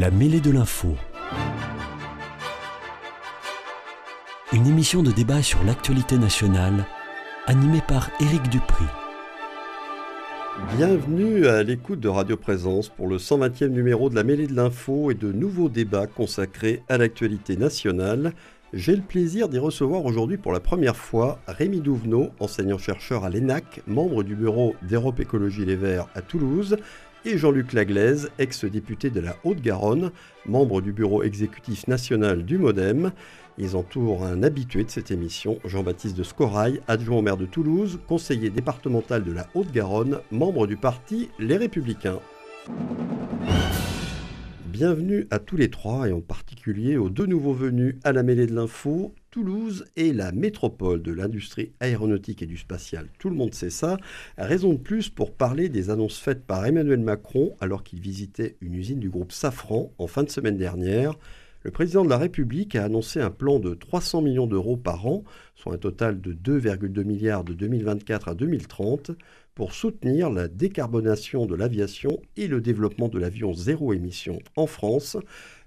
La mêlée de l'info. Une émission de débat sur l'actualité nationale animée par Éric Dupri. Bienvenue à l'écoute de Radio Présence pour le 120e numéro de la mêlée de l'info et de nouveaux débats consacrés à l'actualité nationale. J'ai le plaisir d'y recevoir aujourd'hui pour la première fois Rémi Douvenot, enseignant-chercheur à l'ENAC, membre du bureau d'Europe Écologie Les Verts à Toulouse, et Jean-Luc Laglaise, ex-député de la Haute-Garonne, membre du bureau exécutif national du Modem. Ils entourent un habitué de cette émission, Jean-Baptiste de Scorail, adjoint au maire de Toulouse, conseiller départemental de la Haute-Garonne, membre du parti Les Républicains. Bienvenue à tous les trois et en particulier aux deux nouveaux venus à la mêlée de l'info. Toulouse est la métropole de l'industrie aéronautique et du spatial. Tout le monde sait ça. Raison de plus pour parler des annonces faites par Emmanuel Macron alors qu'il visitait une usine du groupe Safran en fin de semaine dernière. Le président de la République a annoncé un plan de 300 millions d'euros par an, soit un total de 2,2 milliards de 2024 à 2030, pour soutenir la décarbonation de l'aviation et le développement de l'avion zéro émission en France.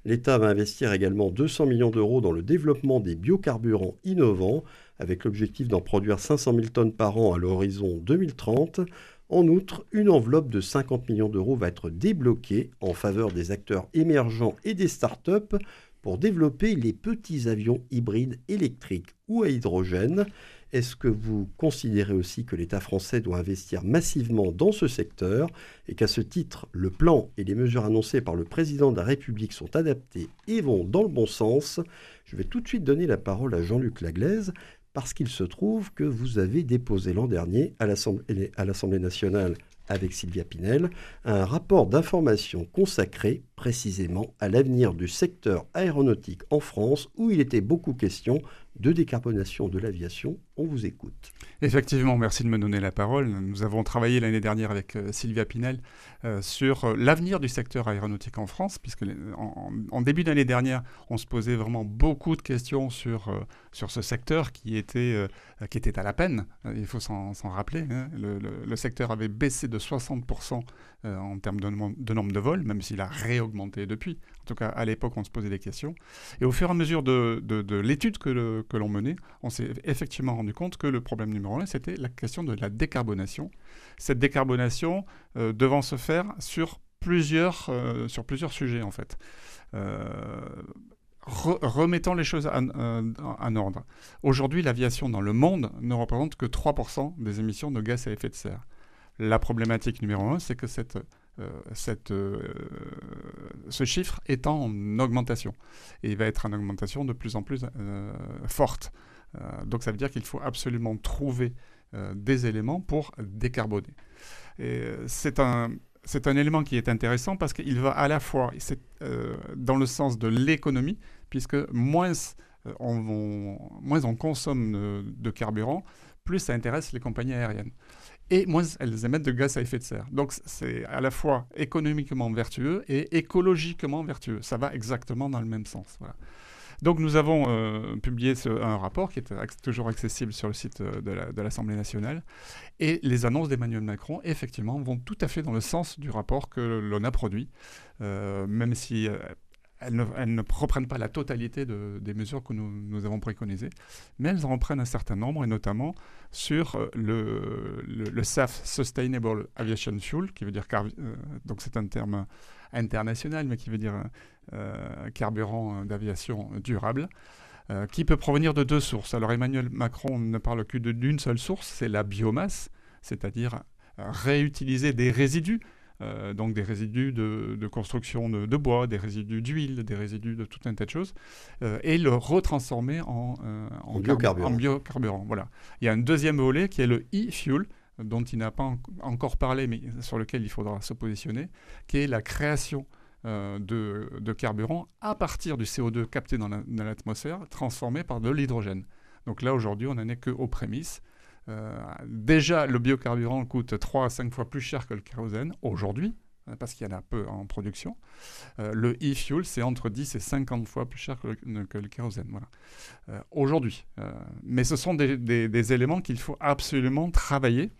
L'État va investir également 200 millions d'euros dans le développement des biocarburants innovants, avec l'objectif d'en produire 500 000 tonnes par an à l'horizon 2030. En outre, une enveloppe de 50 millions d'euros va être débloquée en faveur des acteurs émergents et des start-up pour développer les petits avions hybrides électriques ou à hydrogène. Est-ce que vous considérez aussi que l'État français doit investir massivement dans ce secteur et qu'à ce titre, le plan et les mesures annoncées par le président de la République sont adaptés et vont dans le bon sens? Je vais tout de suite donner la parole à Jean-Luc Laglaise parce qu'il se trouve que vous avez déposé l'an dernier à l'Assemblée nationale avec Sylvia Pinel un rapport d'information consacré précisément à l'avenir du secteur aéronautique en France où il était beaucoup question de décarbonation de l'aviation. On vous écoute. Effectivement, merci de me donner la parole. Nous avons travaillé l'année dernière avec euh, Sylvia Pinel euh, sur euh, l'avenir du secteur aéronautique en France, puisque en, début d'année dernière, on se posait vraiment beaucoup de questions sur, sur ce secteur qui était, qui était à la peine. Il faut s'en rappeler. Hein. Le, secteur avait baissé de 60% en termes de, de, nombre de vols, même s'il a réaugmenté depuis. En tout cas, à l'époque, on se posait des questions. Et au fur et à mesure de, de l'étude que, l'on menait, on s'est effectivement rendu compte que le problème numéro un, c'était la question de la décarbonation. Cette décarbonation euh, devant se faire sur plusieurs, euh, sur plusieurs sujets, en fait. Euh, remettons les choses en, ordre. Aujourd'hui, l'aviation dans le monde ne représente que 3% des émissions de gaz à effet de serre. La problématique numéro un, c'est que cette cette, ce chiffre est en augmentation et il va être en augmentation de plus en plus forte. Euh, donc ça veut dire qu'il faut absolument trouver euh, des éléments pour décarboner. Euh, c'est un, c'est un élément qui est intéressant parce qu'il va à la fois dans le sens de l'économie, puisque moins on consomme de carburant, plus ça intéresse les compagnies aériennes. Et moins elles émettent de gaz à effet de serre. Donc c'est à la fois économiquement vertueux et écologiquement vertueux. Ça va exactement dans le même sens. Voilà. Donc nous avons euh, publié un rapport qui est toujours accessible sur le site euh, de l'Assemblée nationale. Et les annonces d'Emmanuel Macron, effectivement, vont tout à fait dans le sens du rapport que l'on a produit, euh, même si elles ne, reprennent pas la totalité des mesures que nous, avons préconisées, mais elles en reprennent un certain nombre, et notamment sur le, le, SAF, Sustainable Aviation Fuel, qui veut dire, donc c'est un terme international, mais qui veut dire euh, carburant d'aviation durable. Euh, qui peut provenir de deux sources. Alors Emmanuel Macron ne parle que d'une seule source, c'est la biomasse, c'est-à-dire réutiliser des résidus, euh, donc des résidus de, construction de, bois, des résidus d'huile, des résidus de tout un tas de choses, et le retransformer en, en, biocarburant. en, biocarburant. Voilà. Il y a un deuxième volet qui est le e-fuel, dont il n'a pas encore parlé, mais sur lequel il faudra se positionner, qui est la création euh, de, carburant à partir du CO2 capté dans l'atmosphère, transformé par de l'hydrogène. Donc là, aujourd'hui, on n'en est qu'aux prémices. Euh, déjà, le biocarburant coûte 3 à 5 fois plus cher que le kérosène aujourd'hui, hein, parce qu'il y en a peu en production. Euh, le e-fuel, c'est entre 10 et 50 fois plus cher que le, kérosène. Voilà. aujourd'hui. mais ce sont des éléments qu'il faut absolument travailler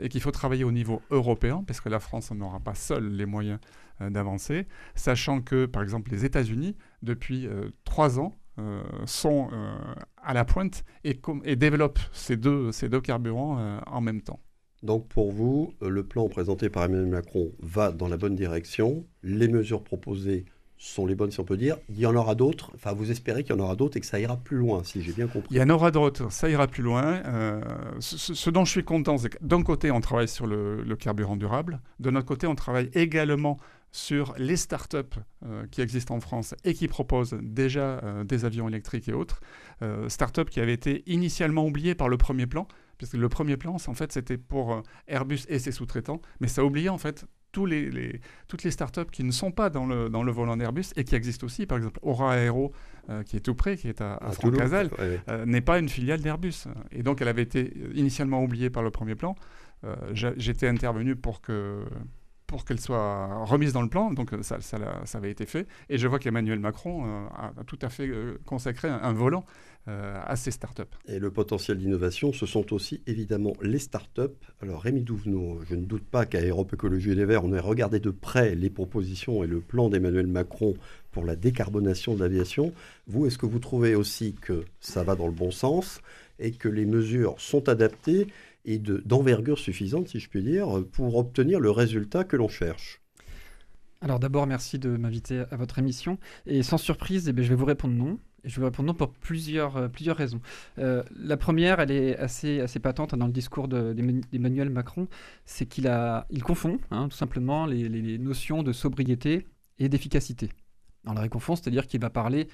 et qu'il faut travailler au niveau européen, parce que la France n'aura pas seule les moyens euh, d'avancer, sachant que, par exemple, les États-Unis, depuis euh, trois ans, euh, sont à la pointe et, et développent ces deux, ces deux carburants en même temps. Donc pour vous, le plan présenté par Emmanuel Macron va dans la bonne direction. Les mesures proposées sont les bonnes, si on peut dire. Il y en aura d'autres. Enfin, vous espérez qu'il y en aura d'autres et que ça ira plus loin, si j'ai bien compris. Il y en aura d'autres. Ça ira plus loin. ce, dont je suis content, c'est que d'un côté, on travaille sur le, le, carburant durable. De notre côté, on travaille également sur les startups euh, qui existent en France et qui proposent déjà euh, des avions électriques et autres. Euh, startups qui avaient été initialement oubliées par le premier plan, puisque le premier plan, en fait, c'était pour Airbus et ses sous-traitants, mais ça oubliait en fait tous les, toutes les startups qui ne sont pas dans le, dans le volant d'Airbus et qui existent aussi. Par exemple, Aura Aero, qui est tout près, qui est à, à, n'est pas une filiale d'Airbus. Et donc, elle avait été initialement oubliée par le premier plan. J'étais intervenu pour que pour qu'elle soit remise dans le plan. Donc ça, ça, ça avait été fait. Et je vois qu'Emmanuel Macron euh, a, tout à fait euh, consacré un, volant euh, à ces startups. Et le potentiel d'innovation, ce sont aussi évidemment les startups. Alors Rémi Douvenot, je ne doute pas qu'à Europe Écologie et les Verts, on ait regardé de près les propositions et le plan d'Emmanuel Macron pour la décarbonation de l'aviation. Vous, est-ce que vous trouvez aussi que ça va dans le bon sens et que les mesures sont adaptées et d'envergure suffisante, si je puis dire, pour obtenir le résultat que l'on cherche. Alors d'abord, merci de m'inviter à votre émission. Et sans surprise, eh je vais vous répondre non. Et je vais vous répondre non pour plusieurs, euh, plusieurs raisons. Euh, la première, elle est assez, assez patente hein, dans le discours d'Emmanuel Macron, c'est qu'il il confond hein, tout simplement les, les, notions de sobriété et d'efficacité. On la confond, c'est-à-dire qu'il va parler,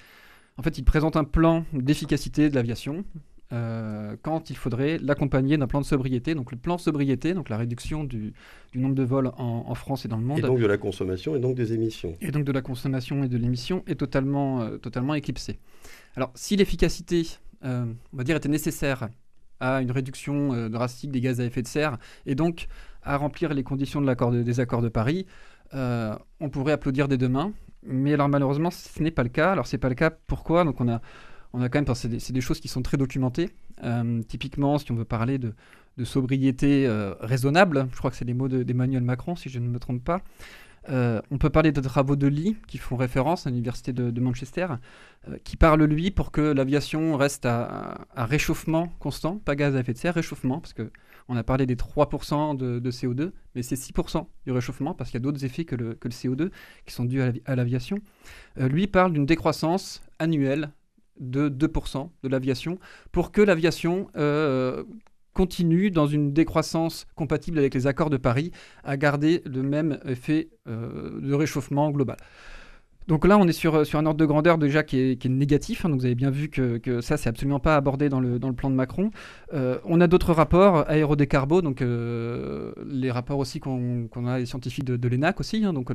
en fait, il présente un plan d'efficacité de l'aviation, euh, quand il faudrait l'accompagner d'un plan de sobriété. Donc le plan de sobriété, donc la réduction du, nombre de vols en, France et dans le monde. Et donc de la consommation et donc des émissions. Et donc de la consommation et de l'émission est totalement, euh, totalement éclipsé. Alors si l'efficacité, euh, on va dire, était nécessaire à une réduction drastique des gaz à effet de serre et donc à remplir les conditions de l'accord des accords de Paris, on pourrait applaudir dès demain. Mais alors malheureusement, ce n'est pas le cas. Alors c'est pas le cas. Pourquoi? Donc on a on a quand même, c'est des, choses qui sont très documentées. Euh, typiquement, si on veut parler de, sobriété euh, raisonnable, je crois que c'est les mots d'Emmanuel Macron, si je ne me trompe pas. Euh, on peut parler de travaux de Lee qui font référence à l'université de, Manchester, qui parle lui pour que l'aviation reste à, réchauffement constant, pas gaz à effet de serre, réchauffement, parce que on a parlé des 3% de, CO2, mais c'est 6% du réchauffement, parce qu'il y a d'autres effets que le, CO2 qui sont dus à l'aviation. lui parle d'une décroissance annuelle de 2% de l'aviation pour que l'aviation euh, continue dans une décroissance compatible avec les accords de Paris à garder le même effet euh, de réchauffement global. Donc là, on est sur, un ordre de grandeur déjà qui est, négatif. Hein. donc vous avez bien vu que, que ça, c'est absolument pas abordé dans le, dans le plan de Macron. Euh, on a d'autres rapports, aérodécarbo, donc les rapports aussi qu'on a les scientifiques de, l'ENAC aussi. Hein. donc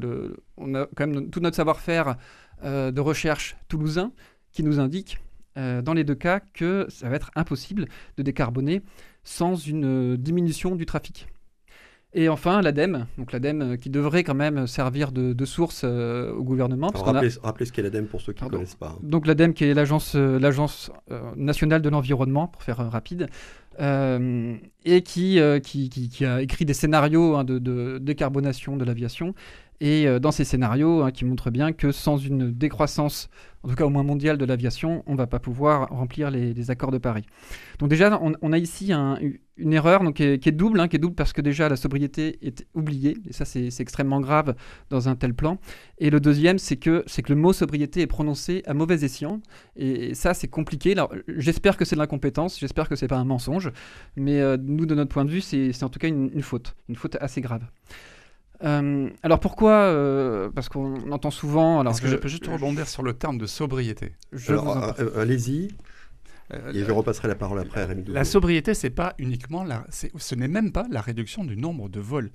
on a quand même tout notre savoir-faire de recherche toulousain qui nous indique euh, dans les deux cas que ça va être impossible de décarboner sans une diminution du trafic. Et enfin, l'ADEME, donc l'ADEME euh, qui devrait quand même servir de, source euh, au gouvernement. rappelez, ce qu'est l'ADEME pour ceux qui ne connaissent pas. Donc l'ADEME qui est l'agence euh, l'agence nationale de l'environnement, pour faire rapide, et qui, qui, qui, a écrit des scénarios hein, de, de, décarbonation de l'aviation et euh, dans ces scénarios hein, qui montrent bien que sans une décroissance, en tout cas au moins mondiale de l'aviation, on ne va pas pouvoir remplir les, accords de Paris. Donc déjà, on, a ici une erreur qui, est, double, hein, qui est double parce que déjà la sobriété est oubliée, et ça c'est extrêmement grave dans un tel plan. Et le deuxième, c'est que, que le mot sobriété est prononcé à mauvais escient, et, ça c'est compliqué. J'espère que c'est de l'incompétence, j'espère que c'est pas un mensonge, mais euh, nous de notre point de vue, c'est en tout cas une faute, une faute assez grave. Euh, alors pourquoi euh, Parce qu'on entend souvent. Est-ce que je peux juste rebondir sur le terme de sobriété euh, Allez-y. et je repasserai la parole après à Rémi La sobriété, c'est pas uniquement la, ce n'est même pas la réduction du nombre de vols.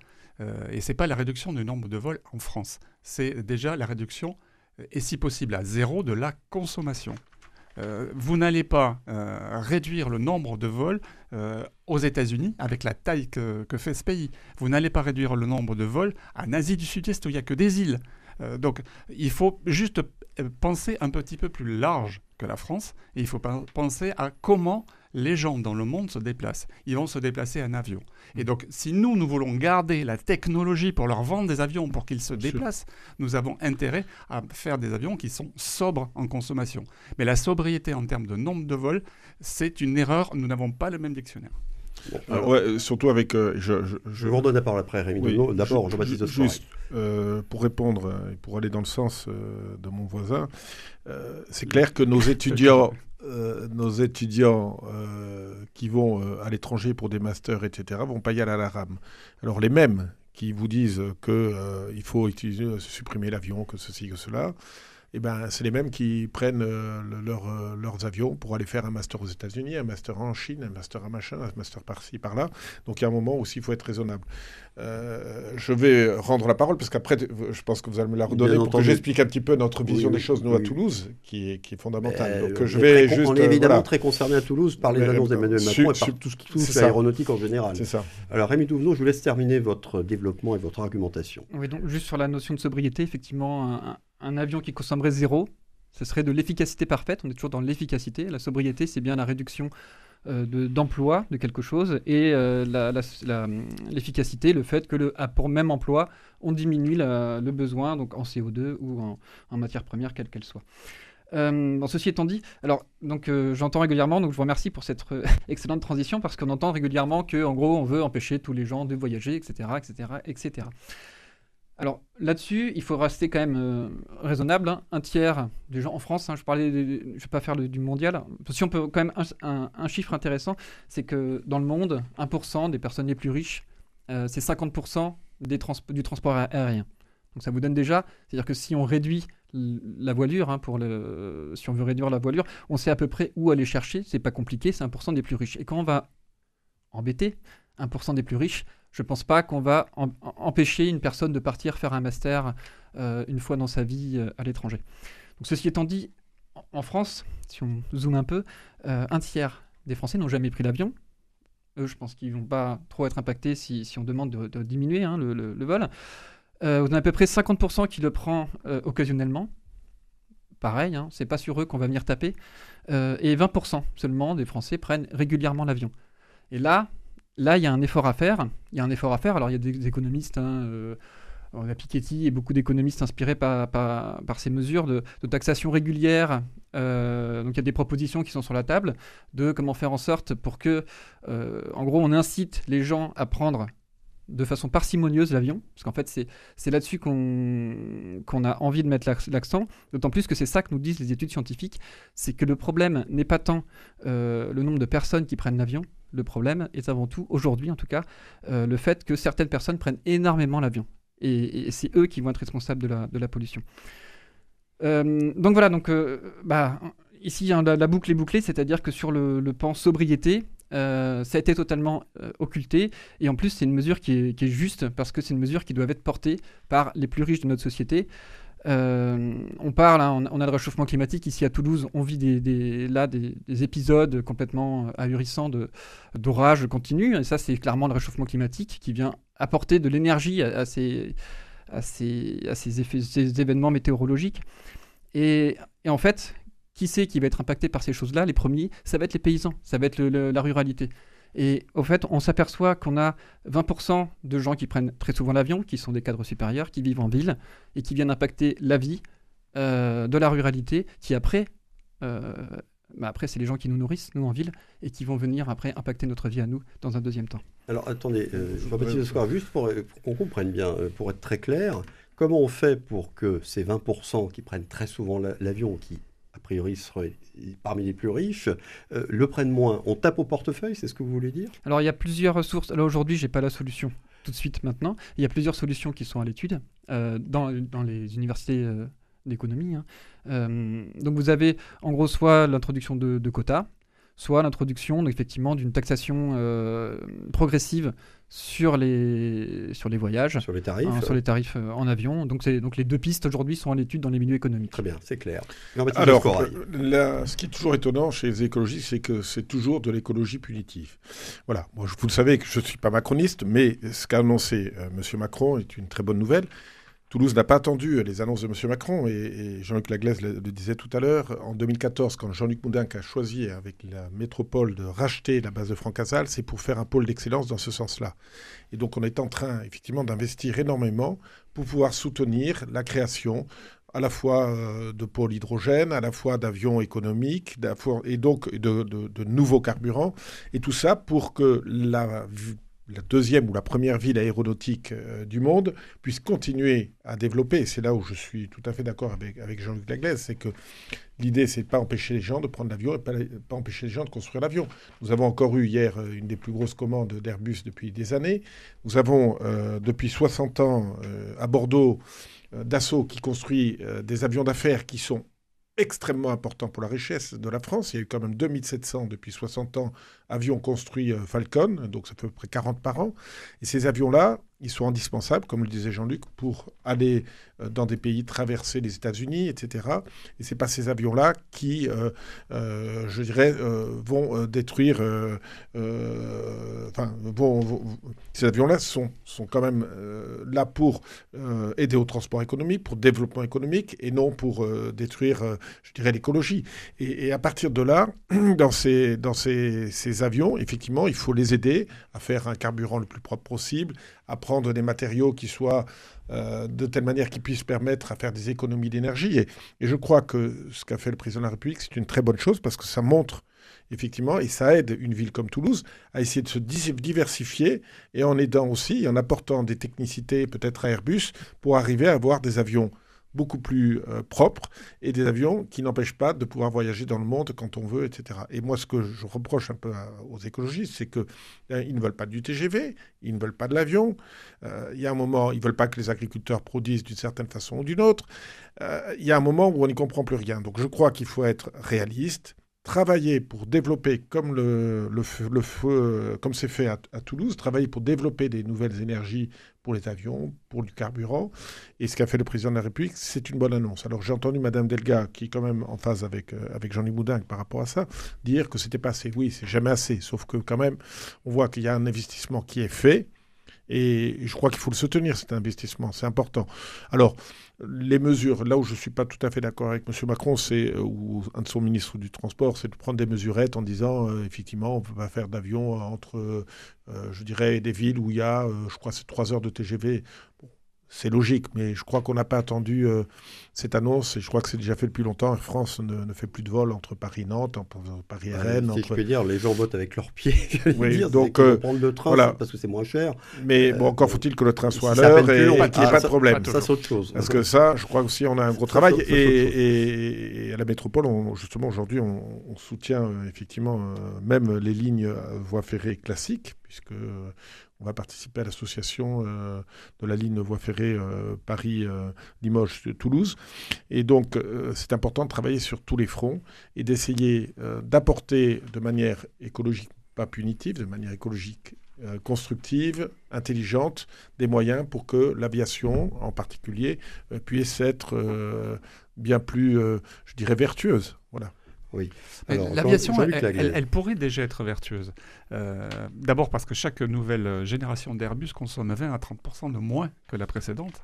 et c'est pas la réduction du nombre de vols en France. C'est déjà la réduction, et si possible à zéro, de la consommation. Euh, vous n'allez pas euh, réduire le nombre de vols euh, aux États-Unis avec la taille que, fait ce pays. Vous n'allez pas réduire le nombre de vols en Asie du Sud-Est où il n'y a que des îles. donc il faut juste penser un petit peu plus large que la France et il faut penser à comment les gens dans le monde se déplacent. Ils vont se déplacer en avion. Et donc, si nous, nous voulons garder la technologie pour leur vendre des avions pour qu'ils se déplacent, nous avons intérêt à faire des avions qui sont sobres en consommation. Mais la sobriété en termes de nombre de vols, c'est une erreur. Nous n'avons pas le même dictionnaire. Euh, ouais, surtout avec. Euh, je, je, je, vous redonne la parole après, Rémi. D'abord, Jean-Baptiste Juste euh, pour répondre et pour aller dans le sens de mon voisin, c'est clair que nos étudiants euh, nos étudiants euh, qui vont euh, à l'étranger pour des masters, etc., vont pas y aller à la rame. Alors les mêmes qui vous disent qu'il faut utiliser, supprimer l'avion, que ceci, que cela, eh ben, c'est les mêmes qui prennent euh, euh, leurs avions pour aller faire un master aux États-Unis, un master en Chine, un master à machin, un master par-ci, par-là. Donc il y a un moment aussi, il faut être raisonnable. Euh, je vais rendre la parole parce qu'après, je pense que vous allez me la redonner pour que j'explique un petit peu notre vision des choses, nous, à Toulouse, qui est, qui est fondamentale. Donc je vais juste, on est évidemment très concerné à Toulouse par les annonces d'Emmanuel Macron et par tout ce qui touche l'aéronautique en général. C'est ça. Alors Rémi Touvenot, je vous laisse terminer votre développement et votre argumentation. Oui, donc juste sur la notion de sobriété, effectivement, un, un avion qui consommerait zéro, ce serait de l'efficacité parfaite. On est toujours dans l'efficacité. La sobriété, c'est bien la réduction euh, d'emploi de, quelque chose et euh, l'efficacité, le fait que pour même emploi, on diminue le besoin donc en CO2 ou en, matière première, quelle qu'elle soit. Euh, ceci étant dit, alors donc j'entends régulièrement, donc je vous remercie pour cette excellente transition parce qu'on entend régulièrement que en gros on veut empêcher tous les gens de voyager, etc., etc., etc. Alors là-dessus, il faut rester quand même euh, raisonnable. Hein. Un tiers des gens en France, hein, je je vais pas faire du mondial. Si on peut quand même un, chiffre intéressant, c'est que dans le monde, 1% des personnes les plus riches, euh, c'est 50% des du transport aérien. Donc ça vous donne déjà, c'est-à-dire que si on réduit la voilure, hein, si on veut réduire la voilure, on sait à peu près où aller chercher. C'est pas compliqué, c'est 1% des plus riches. Et quand on va embêter 1% des plus riches, je ne pense pas qu'on va empêcher une personne de partir faire un master euh, une fois dans sa vie euh, à l'étranger. Ceci étant dit, en France, si on zoome un peu, euh, un tiers des Français n'ont jamais pris l'avion. Eux, je pense qu'ils ne vont pas trop être impactés si, on demande de, diminuer hein, le, vol. on a à peu près 50% qui le prend occasionnellement. Pareil, hein, c'est pas sur eux qu'on va venir taper. et 20% seulement des Français prennent régulièrement l'avion. Et là, Là, il y a un effort à faire. Il y a un effort à faire. Alors, il y a des économistes. Hein, euh, on a Piketty et beaucoup d'économistes inspirés par, par, ces mesures de, taxation régulière. Euh, donc il y a des propositions qui sont sur la table de comment faire en sorte pour que, euh, en gros, on incite les gens à prendre de façon parcimonieuse l'avion, parce qu'en fait c'est là-dessus qu'on a envie de mettre l'accent, d'autant plus que c'est ça que nous disent les études scientifiques, c'est que le problème n'est pas tant le nombre de personnes qui prennent l'avion, le problème est avant tout, aujourd'hui en tout cas, euh, le fait que certaines personnes prennent énormément l'avion. Et, c'est eux qui vont être responsables de la, pollution. Euh, donc voilà, donc, euh, bah, ici hein, la, boucle est bouclée, c'est-à-dire que sur le, pan sobriété, ça a été totalement occulté. Et en plus, c'est une mesure qui est, juste parce que c'est une mesure qui doit être portée par les plus riches de notre société. On parle, hein, on, a le réchauffement climatique ici à Toulouse, on vit là des, épisodes complètement ahurissants d'orages continus, et ça c'est clairement le réchauffement climatique qui vient apporter de l'énergie à, ces, effets, ces événements météorologiques. Et, en fait, qui c'est qui va être impacté par ces choses-là? Les premiers, ça va être les paysans, ça va être la ruralité. Et au fait, on s'aperçoit qu'on a 20% de gens qui prennent très souvent l'avion, qui sont des cadres supérieurs, qui vivent en ville et qui viennent impacter la vie euh, de la ruralité, qui après, euh, bah après c'est les gens qui nous nourrissent, nous en ville, et qui vont venir après impacter notre vie à nous dans un deuxième temps. Alors attendez, euh, juste pour, pour qu'on comprenne bien, euh, pour être très clair, comment on fait pour que ces 20% qui prennent très souvent l'avion, qui priori seraient parmi les plus riches, euh, le prennent moins. On tape au portefeuille, c'est ce que vous voulez dire? Alors il y a plusieurs ressources. Alors aujourd'hui, je n'ai pas la solution tout de suite maintenant. Il y a plusieurs solutions qui sont à l'étude euh, dans, les universités euh, d'économie. Hein. donc vous avez en gros soit l'introduction de quotas, soit l'introduction effectivement d'une taxation progressive sur les, sur les voyages. Sur les tarifs. Hein, sur les tarifs euh, en avion. Donc, donc les deux pistes aujourd'hui sont en étude dans les milieux économiques. Très bien, c'est clair. Alors, euh, ce qui est toujours étonnant chez les écologistes, c'est que c'est toujours de l'écologie punitive. Voilà, moi, vous le savez que je ne suis pas macroniste, mais ce qu'a annoncé euh, M. Macron est une très bonne nouvelle. Toulouse n'a pas attendu les annonces de M. Macron, et, Jean-Luc Laglaise le, disait tout à l'heure. En 2014, quand Jean-Luc Moudinque a choisi avec la métropole de racheter la base de Francazal, c'est pour faire un pôle d'excellence dans ce sens-là. Et donc on est en train, effectivement, d'investir énormément pour pouvoir soutenir la création à la fois euh, de pôles hydrogène, à la fois d'avions économiques, et donc de, de, nouveaux carburants, et tout ça pour que la la deuxième ou la première ville aéronautique euh, du monde puisse continuer à développer. C'est là où je suis tout à fait d'accord avec, Jean-Luc Laglaise, c'est que l'idée, c'est de pas empêcher les gens de prendre l'avion et pas, pas empêcher les gens de construire l'avion. Nous avons encore eu hier euh, une des plus grosses commandes d'Airbus depuis des années. Nous avons euh, depuis 60 ans à Bordeaux Dassault qui construit des avions d'affaires qui sont extrêmement important pour la richesse de la France. Il y a eu quand même 2700 depuis 60 ans avions construits euh, Falcon, donc ça fait à peu près 40 par an. Et ces avions-là, ils sont indispensables, comme le disait Jean-Luc, pour aller euh, dans des pays, traverser les États-Unis, etc. Et c'est pas ces avions-là qui, euh, euh, je dirais, vont détruire. Enfin, ces avions-là sont, sont quand même là pour aider au transport économique, pour développement économique, et non pour détruire, je dirais, l'écologie. Et, à partir de là, dans ces, dans ces, ces avions, effectivement, il faut les aider à faire un carburant le plus propre possible, à prendre des matériaux qui soient euh, de telle manière qu'ils puissent permettre à faire des économies d'énergie. Et, je crois que ce qu'a fait le président de la République, c'est une très bonne chose parce que ça montre effectivement, et ça aide une ville comme Toulouse à essayer de se diversifier et en aidant aussi, en apportant des technicités peut-être à Airbus pour arriver à avoir des avions beaucoup plus euh, propres et des avions qui n'empêchent pas de pouvoir voyager dans le monde quand on veut, etc. Et moi, ce que je reproche un peu aux écologistes, c'est qu'ils euh, ne veulent pas du TGV, ils ne veulent pas de l'avion. Euh, il y a un moment, ils ne veulent pas que les agriculteurs produisent d'une certaine façon ou d'une autre. Il y a un moment où on n'y comprend plus rien. Donc je crois qu'il faut être réaliste, travailler pour développer, comme comme c'est fait à, Toulouse, travailler pour développer des nouvelles énergies pour les avions, pour le carburant. Et ce qu'a fait le président de la République, c'est une bonne annonce. Alors j'ai entendu Madame Delga, qui est quand même en phase avec, euh, Jean-Louis Moudin par rapport à ça, dire que c'était pas assez. Oui, c'est jamais assez. Sauf que quand même, on voit qu'il y a un investissement qui est fait. Et je crois qu'il faut le soutenir, cet investissement. C'est important. Alors, les mesures, là où je ne suis pas tout à fait d'accord avec M. Macron, c'est, euh, ou un de son ministre du Transport, c'est de prendre des mesurettes en disant, euh, effectivement, on ne peut pas faire d'avion entre, euh, je dirais, des villes où il y a, je crois, c'est trois heures de TGV c'est logique, mais je crois qu'on n'a pas attendu euh, cette annonce, et je crois que c'est déjà fait depuis longtemps. Air France ne, fait plus de vols entre Paris-Nantes, Paris-Rennes. Si je peux dire, les gens votent avec leurs pieds. Oui, dire, donc euh, prendre le train parce que c'est moins cher. Mais bon, encore faut-il que le train soit à l'heure et, qu'il n'y ait pas de problème. Ça, c'est autre chose. Parce que ça, je crois aussi, on a un gros travail. et, à la métropole, justement, aujourd'hui, on, soutient euh, effectivement même les lignes voies ferrées classiques, puisque on va participer à l'association euh, de la ligne voie ferrée euh, Paris-Limoges-Toulouse. et donc, euh, c'est important de travailler sur tous les fronts et d'essayer d'apporter de manière écologique, pas punitive, de manière écologique constructive, intelligente, des moyens pour que l'aviation, en particulier, puisse être bien plus, je dirais, vertueuse. Oui. L'aviation, elle, pourrait déjà être vertueuse. Euh, d'abord parce que chaque nouvelle génération d'Airbus consomme 20 à 30% de moins que la précédente.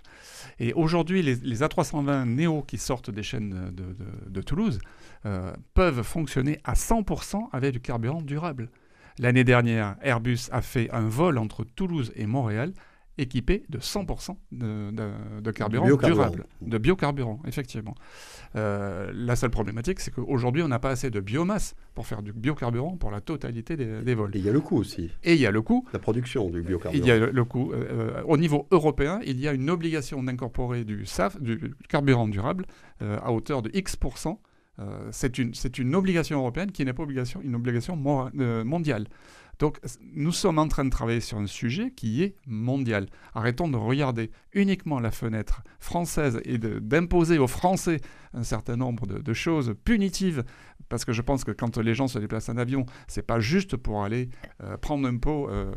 Et aujourd'hui, les, A320 Neo qui sortent des chaînes de, Toulouse euh, peuvent fonctionner à 100% avec du carburant durable. L'année dernière, Airbus a fait un vol entre Toulouse et Montréal équipé de 100% de, carburant durable, de biocarburant, effectivement. Euh, la seule problématique, c'est qu'aujourd'hui, on n'a pas assez de biomasse pour faire du biocarburant pour la totalité des, vols. Et il y a le coût aussi. Et il y a le coût. La production du biocarburant. Il y a le, coût. Euh, euh, au niveau européen, il y a une obligation d'incorporer du SAF, du carburant durable, à hauteur de X%. c'est une, une obligation européenne qui n'est pas obligation, une obligation mondiale. Donc nous sommes en train de travailler sur un sujet qui est mondial. Arrêtons de regarder uniquement la fenêtre française et d'imposer aux Français un certain nombre de, choses punitives, parce que je pense que quand les gens se déplacent en avion, c'est pas juste pour aller euh, prendre un pot euh,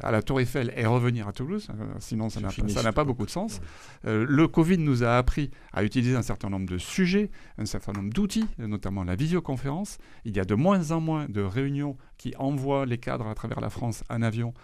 à la Tour Eiffel et revenir à Toulouse, euh, sinon ça n'a pas beaucoup de sens. le Covid nous a appris à utiliser un certain nombre de sujets, un certain nombre d'outils, notamment la visioconférence. Il y a de moins en moins de réunions qui envoient les cadres à travers la France en avion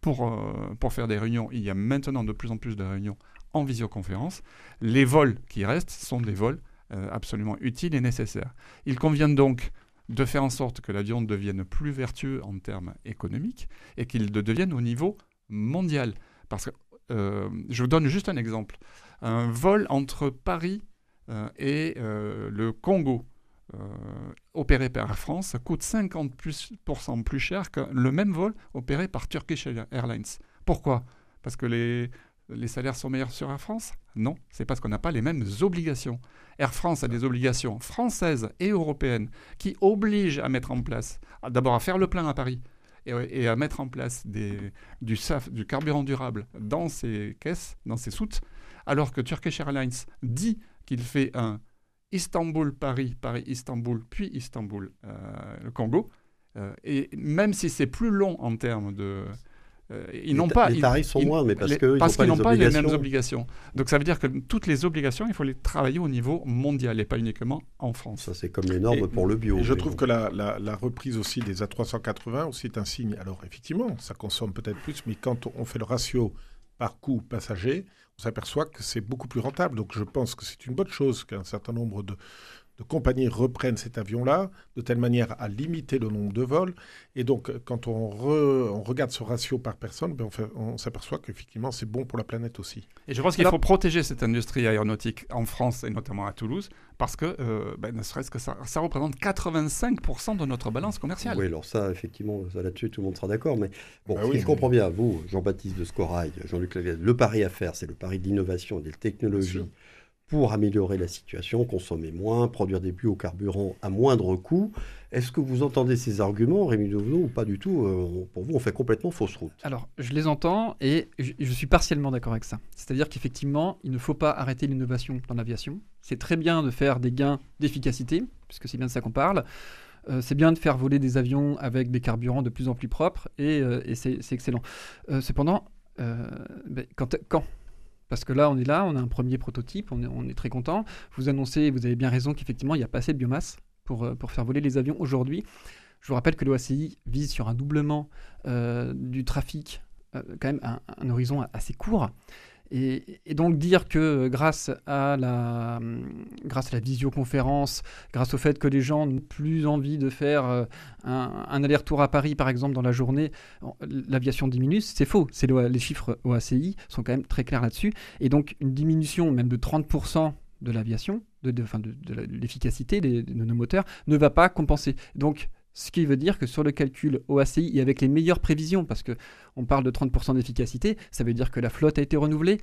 pour, pour faire des réunions. Il y a maintenant de plus en plus de réunions en visioconférence. Les vols qui restent sont des vols euh, absolument utiles et nécessaires. Il convient donc de faire en sorte que l'avion devienne plus vertueux en termes économiques et qu'il devienne au niveau mondial. Parce que, euh, je vous donne juste un exemple. Un vol entre Paris euh, et le Congo, opéré par Air France, coûte 50% plus cher que le même vol opéré par Turkish Airlines. Pourquoi? Parce que les, les salaires sont meilleurs sur Air France? Non, c'est parce qu'on n'a pas les mêmes obligations. Air France a des obligations françaises et européennes qui obligent à mettre en place, d'abord à faire le plein à Paris et, à mettre en place du carburant durable dans ses caisses, dans ses soutes, alors que Turkish Airlines dit qu'il fait un Istanbul-Paris, Paris-Istanbul, puis Istanbul-Congo. Euh, euh, et même si c'est plus long en termes de, ils n'ont pas. Les tarifs sont moins, mais parce qu'ils n'ont pas, les, mêmes obligations. Donc ça veut dire que toutes les obligations, il faut les travailler au niveau mondial et pas uniquement en France. Ça, c'est comme les normes pour le bio. je trouve que la, reprise aussi des A380 aussi est un signe. Alors effectivement, ça consomme peut-être plus, mais quand on fait le ratio par coût passager, on s'aperçoit que c'est beaucoup plus rentable. Donc je pense que c'est une bonne chose qu'un certain nombre de, de compagnies reprennent cet avion-là, de telle manière à limiter le nombre de vols. Et donc, quand on, regarde ce ratio par personne, ben on, s'aperçoit qu'effectivement, c'est bon pour la planète aussi. Et je pense qu'il faut protéger cette industrie aéronautique en France et notamment à Toulouse, parce que, euh, ben, ne serait-ce que ça, ça représente 85% de notre balance commerciale. Oui, alors ça, effectivement, là-dessus, tout le monde sera d'accord. Mais bon, bah je comprends bien, vous, Jean-Baptiste de Scorail, Jean-Luc Laviette, le pari à faire, c'est le pari d'innovation et des technologies pour améliorer la situation, consommer moins, produire des biocarburants à moindre coût. Est-ce que vous entendez ces arguments, Rémi Devenot, ou pas du tout euh, Pour vous, on fait complètement fausse route? Alors, je les entends et je, suis partiellement d'accord avec ça. C'est-à-dire qu'effectivement, il ne faut pas arrêter l'innovation dans l'aviation. C'est très bien de faire des gains d'efficacité, puisque c'est bien de ça qu'on parle. Euh, c'est bien de faire voler des avions avec des carburants de plus en plus propres et, euh, c'est excellent. cependant, quand, quand parce que là, on est là, on a un premier prototype, on est, très content. Vous annoncez, vous avez bien raison qu'effectivement, il n'y a pas assez de biomasse pour, euh, pour faire voler les avions aujourd'hui. Je vous rappelle que l'OACI vise sur un doublement euh, du trafic, euh, quand même un, horizon assez court. Et, donc dire que grâce à, la, grâce à la visioconférence, grâce au fait que les gens n'ont plus envie de faire euh, un, aller-retour à Paris, par exemple, dans la journée, l'aviation diminue, c'est faux. Les chiffres OACI sont quand même très clairs là-dessus. Et donc une diminution même de 30% de l'aviation, de l'efficacité de nos moteurs, ne va pas compenser. Donc ce qui veut dire que sur le calcul OACI et avec les meilleures prévisions, parce qu'on parle de 30% d'efficacité, ça veut dire que la flotte a été renouvelée,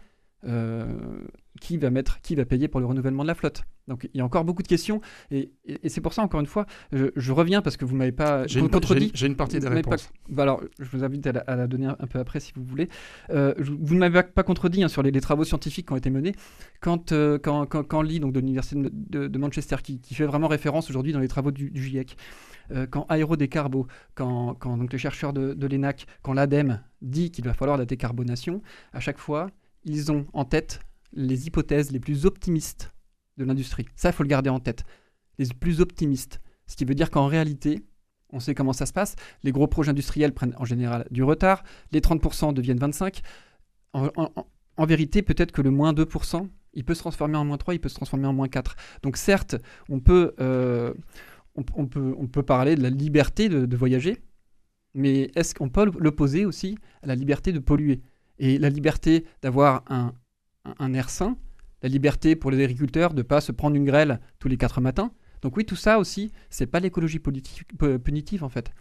qui va mettre, qui va payer pour le renouvellement de la flotte? Donc il y a encore beaucoup de questions et, c'est pour ça encore une fois je, reviens parce que vous m'avez pas contredit. J'ai une, partie des réponses. Bah, alors je vous invite à la, donner un, peu après si vous voulez. Euh, vous ne m'avez pas contredit hein, sur les, travaux scientifiques qui ont été menés quand euh, quand, quand, Lee donc de l'université de, Manchester qui, fait vraiment référence aujourd'hui dans les travaux du, GIEC. Euh, quand Aérodécarbo, quand, donc les chercheurs de, de l'ENAC, quand l'ADEME dit qu'il va falloir la décarbonation, à chaque fois, ils ont en tête les hypothèses les plus optimistes de l'industrie. Ça, il faut le garder en tête. Les plus optimistes. Ce qui veut dire qu'en réalité, on sait comment ça se passe. Les gros projets industriels prennent en général du retard. Les 30% deviennent 25%. En, vérité, peut-être que le moins 2%, il peut se transformer en moins 3, il peut se transformer en moins 4. Donc certes, on peut, euh, on, peut, parler de la liberté de, voyager, mais est-ce qu'on peut l'opposer aussi à la liberté de polluer? Et la liberté d'avoir un, air sain, la liberté pour les agriculteurs de ne pas se prendre une grêle tous les quatre matins. Donc oui, tout ça aussi, c'est pas l'écologie punitive en fait.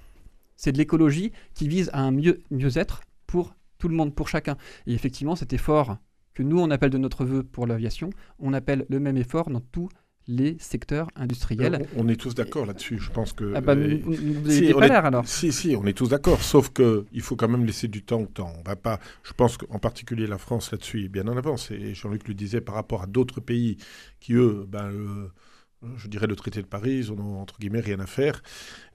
C'est de l'écologie qui vise à un mieux, mieux-être pour tout le monde, pour chacun. Et effectivement, cet effort que nous, on appelle de notre vœu pour l'aviation, on appelle le même effort dans tous les secteurs industriels. On, est tous d'accord là-dessus. Je pense que. Ah bah, euh, vous si, pas l'air alors. Si, si, on est tous d'accord. Sauf que il faut quand même laisser du temps au temps. On va pas. Je pense qu'en particulier la France là-dessus est bien en avance. Et Jean-Luc le disait par rapport à d'autres pays qui eux, ben, je dirais le traité de Paris, ils n'ont entre guillemets rien à faire.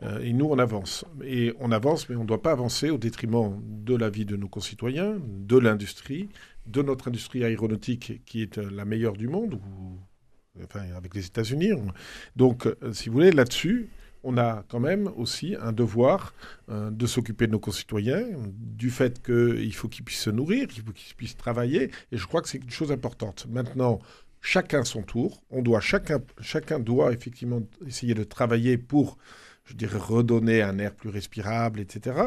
Euh, et nous, on avance. Et on avance, mais on ne doit pas avancer au détriment de la vie de nos concitoyens, de l'industrie, de notre industrie aéronautique qui est euh, la meilleure du monde, enfin, avec les États-Unis. Donc, euh, si vous voulez, là-dessus, on a quand même aussi un devoir euh, de s'occuper de nos concitoyens, du fait qu'il faut qu'ils puissent se nourrir, qu'ils puissent travailler, et je crois que c'est une chose importante. Maintenant, chacun son tour, on doit, chacun, chacun doit effectivement essayer de travailler pour je dirais, redonner un air plus respirable, etc.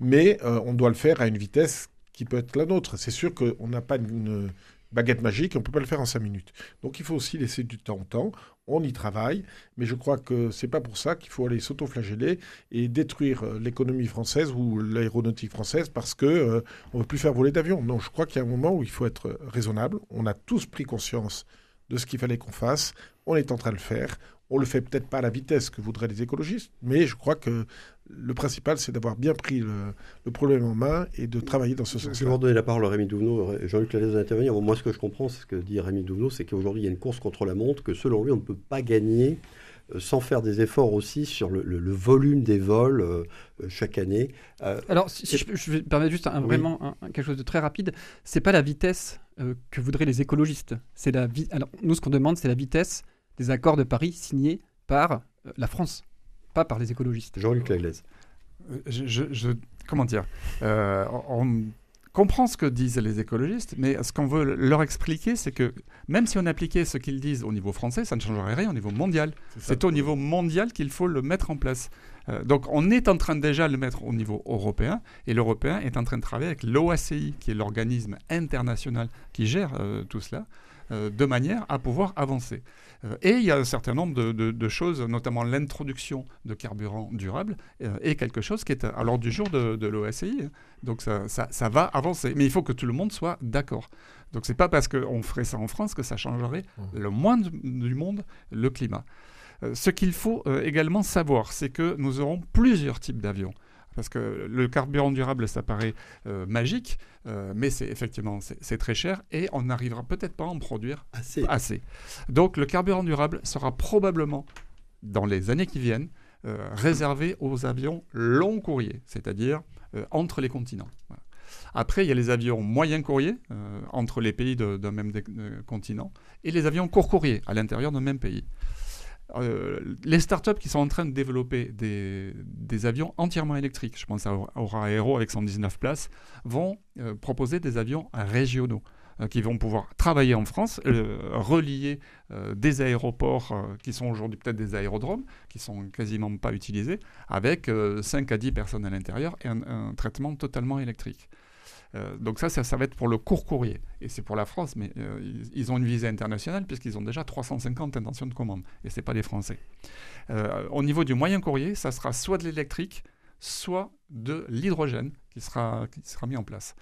Mais euh, on doit le faire à une vitesse qui peut être la nôtre. C'est sûr qu'on n'a pas une, baguette magique, on ne peut pas le faire en cinq minutes. Donc il faut aussi laisser du temps au temps, on y travaille, mais je crois que c'est pas pour ça qu'il faut aller s'autoflageller et détruire euh, l'économie française ou l'aéronautique française parce que euh, on veut plus faire voler d'avions. Non, je crois qu'il y a un moment où il faut être raisonnable. On a tous pris conscience de ce qu'il fallait qu'on fasse. On est en train de le faire. On le fait peut-être pas à la vitesse que voudraient les écologistes, mais je crois que le principal, c'est d'avoir bien pris le, problème en main et de travailler dans ce sens. Je vais vous donner la parole à Rémi Douvenot. Jean-Luc Lallez va intervenir. moi, ce que je comprends, c'est ce que dit Rémi Douvenot, c'est qu'aujourd'hui, il y a une course contre la montre, que selon lui, on ne peut pas gagner euh, sans faire des efforts aussi sur le, volume des vols euh, euh, chaque année. Alors, si, je, vais permettre juste un, vraiment quelque chose de très rapide, c'est pas la vitesse que voudraient les écologistes. C'est la Alors, nous, ce qu'on demande, c'est la vitesse des accords de Paris signés par la France pas par les écologistes. Jean-Luc Laglaise. Euh, je, comment dire euh, on, comprend ce que disent les écologistes, mais ce qu'on veut leur expliquer, c'est que même si on appliquait ce qu'ils disent au niveau français, ça ne changerait rien au niveau mondial. C'est au niveau mondial qu'il faut le mettre en place. Euh, donc on est en train déjà de le mettre au niveau européen, et l'Européen est en train de travailler avec l'OACI, qui est l'organisme international qui gère tout cela, de manière à pouvoir avancer. Euh, et il y a un certain nombre de, choses, notamment l'introduction de carburants durables, euh, est quelque chose qui est à l'ordre du jour de, de l'OSCI. Donc ça, va avancer. Mais il faut que tout le monde soit d'accord. Donc c'est pas parce qu'on ferait ça en France que ça changerait mmh. le moins du monde le climat. Euh, ce qu'il faut également savoir, c'est que nous aurons plusieurs types d'avions. Parce que le carburant durable, ça paraît magique, euh, mais c'est effectivement c'est très cher et on n'arrivera peut-être pas à en produire assez. assez. Donc le carburant durable sera probablement dans les années qui viennent euh, réservé aux avions long courrier, c'est-à-dire euh, entre les continents. Après, il y a les avions moyen courrier entre les pays d'un même continent et les avions court courrier à l'intérieur d'un même pays. Euh, les startups qui sont en train de développer des, avions entièrement électriques, je pense à Aura Aero avec 119 places, vont euh, proposer des avions régionaux euh, qui vont pouvoir travailler en France, relier des aéroports qui sont aujourd'hui peut-être des aérodromes, qui sont quasiment pas utilisés, avec 5 à 10 personnes à l'intérieur et un traitement totalement électrique. Euh, donc ça, ça, va être pour le court courrier. Et c'est pour la France, mais euh, ils, ont une visée internationale puisqu'ils ont déjà 350 intentions de commande. Et ce n'est pas des Français. Euh, au niveau du moyen courrier, ça sera soit de l'électrique, soit de l'hydrogène, qui sera, mis en place.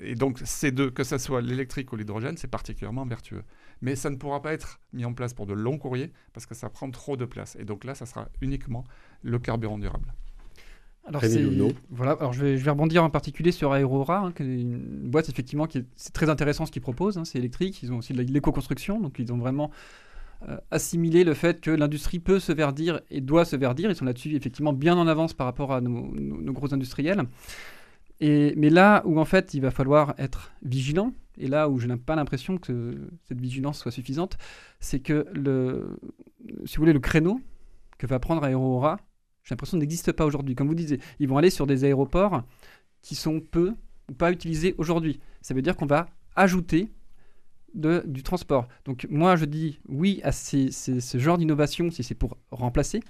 et donc, ces deux, que ce soit l'électrique ou l'hydrogène, c'est particulièrement vertueux. Mais ça ne pourra pas être mis en place pour de longs courriers parce que ça prend trop de place. Et donc là, ça sera uniquement le carburant durable. Alors, voilà, alors je, vais, je vais rebondir en particulier sur Aerora, hein, qui est une boîte effectivement qui est, très intéressant ce qu'ils proposent. Hein, c'est électrique, ils ont aussi de l'éco-construction, donc ils ont vraiment euh, assimilé le fait que l'industrie peut se verdir et doit se verdir. Ils sont là-dessus effectivement bien en avance par rapport à nos, gros industriels. Et, mais là où en fait il va falloir être vigilant, et là où je n'ai pas l'impression que cette vigilance soit suffisante, c'est que le, si vous voulez, le créneau que va prendre Aerora j'ai l'impression n'existe pas aujourd'hui. Comme vous disiez, ils vont aller sur des aéroports qui sont peu ou pas utilisés aujourd'hui. Ça veut dire qu'on va ajouter de, du transport. Donc moi, je dis oui à ces, ce genre d'innovation si c'est pour remplacer.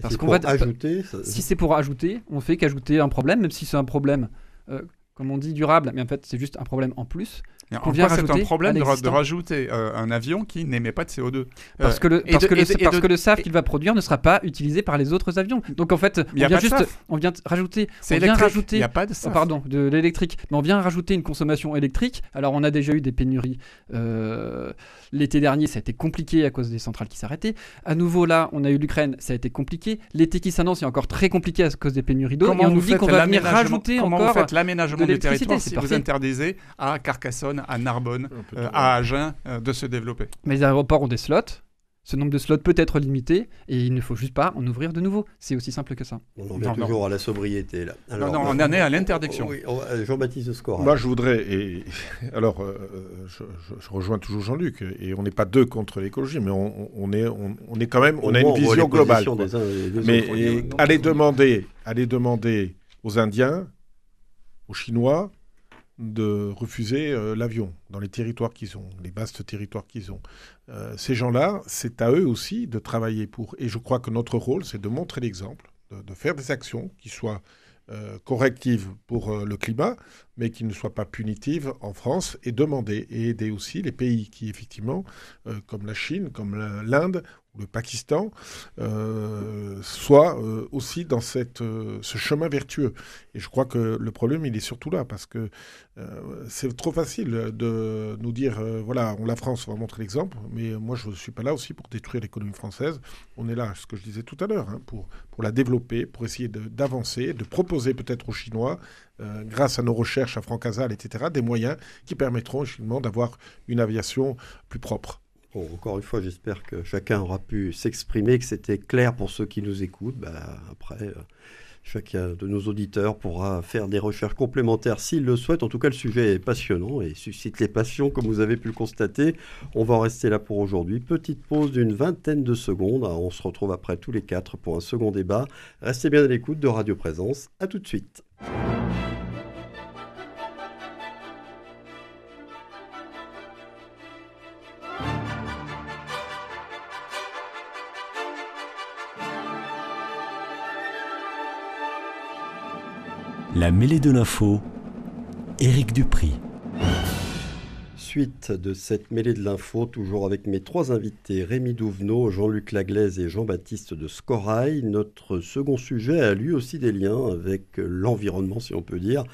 Parce qu'on va ajouter. Si c'est pour ajouter, on fait qu'ajouter un problème, même si c'est un problème, euh, comme on dit, durable, mais en fait c'est juste un problème en plus. C'est un problème de, rajouter euh, un avion qui n'émet pas de CO2. Euh, parce que le, parce que le, parce que le SAF qu'il va produire ne sera pas utilisé par les autres avions. Donc en fait, on vient juste, on vient rajouter, on vient rajouter, a pas de SAF. pardon, de l'électrique, mais on vient rajouter une consommation électrique. Alors on a déjà eu des pénuries euh, l'été dernier, ça a été compliqué à cause des centrales qui s'arrêtaient. À nouveau là, on a eu l'Ukraine, ça a été compliqué. L'été qui s'annonce est encore très compliqué à cause des pénuries d'eau. Et on nous dit qu'on va venir rajouter comment encore. Comment vous faites l'aménagement du territoire si vous interdisez à Carcassonne à Narbonne, euh, à Agen euh, de se développer. Mais les aéroports ont des slots. Ce nombre de slots peut être limité et il ne faut juste pas en ouvrir de nouveau. C'est aussi simple que ça. On en vient toujours à la sobriété là. non, non, on en est à l'interdiction. Oui, Jean-Baptiste Score. Moi, je voudrais. Et, alors, euh, je, rejoins toujours Jean-Luc. Et on n'est pas deux contre l'écologie, mais on, est, on, est quand même. On, a une vision globale. mais allez demander, allez demander aux Indiens, aux Chinois, de refuser euh, l'avion dans les territoires qu'ils ont, les vastes territoires qu'ils ont. Euh, ces gens-là, c'est à eux aussi de travailler pour. Et je crois que notre rôle, c'est de montrer l'exemple, de, faire des actions qui soient euh, correctives pour le climat, mais qui ne soient pas punitives en France, et demander et aider aussi les pays qui, effectivement, comme la Chine, comme l'Inde, le Pakistan euh, soit euh, aussi dans cette, euh, ce chemin vertueux. Et je crois que le problème, il est surtout là, parce que c'est trop facile de nous dire, voilà, on, la France, va montrer l'exemple, mais moi, je ne suis pas là aussi pour détruire l'économie française. On est là, ce que je disais tout à l'heure, hein, pour, pour la développer, pour essayer d'avancer, de, proposer peut-être aux Chinois, grâce à nos recherches à Francazal, etc., des moyens qui permettront justement d'avoir une aviation plus propre encore une fois, j'espère que chacun aura pu s'exprimer, que c'était clair pour ceux qui nous écoutent. Bah, après, euh, chacun de nos auditeurs pourra faire des recherches complémentaires s'il le souhaite. En tout cas, le sujet est passionnant et suscite les passions, comme vous avez pu le constater. On va en rester là pour aujourd'hui. Petite pause d'une vingtaine de secondes. On se retrouve après tous les quatre pour un second débat. Restez bien à l'écoute de Radio Présence. À tout de suite. La mêlée de l'info, Éric Dupri. Suite de cette mêlée de l'info, toujours avec mes trois invités, Rémi Douvenot, Jean-Luc Laglaise et Jean-Baptiste de Scorail. Notre second sujet a lui aussi des liens avec l'environnement, si on peut dire,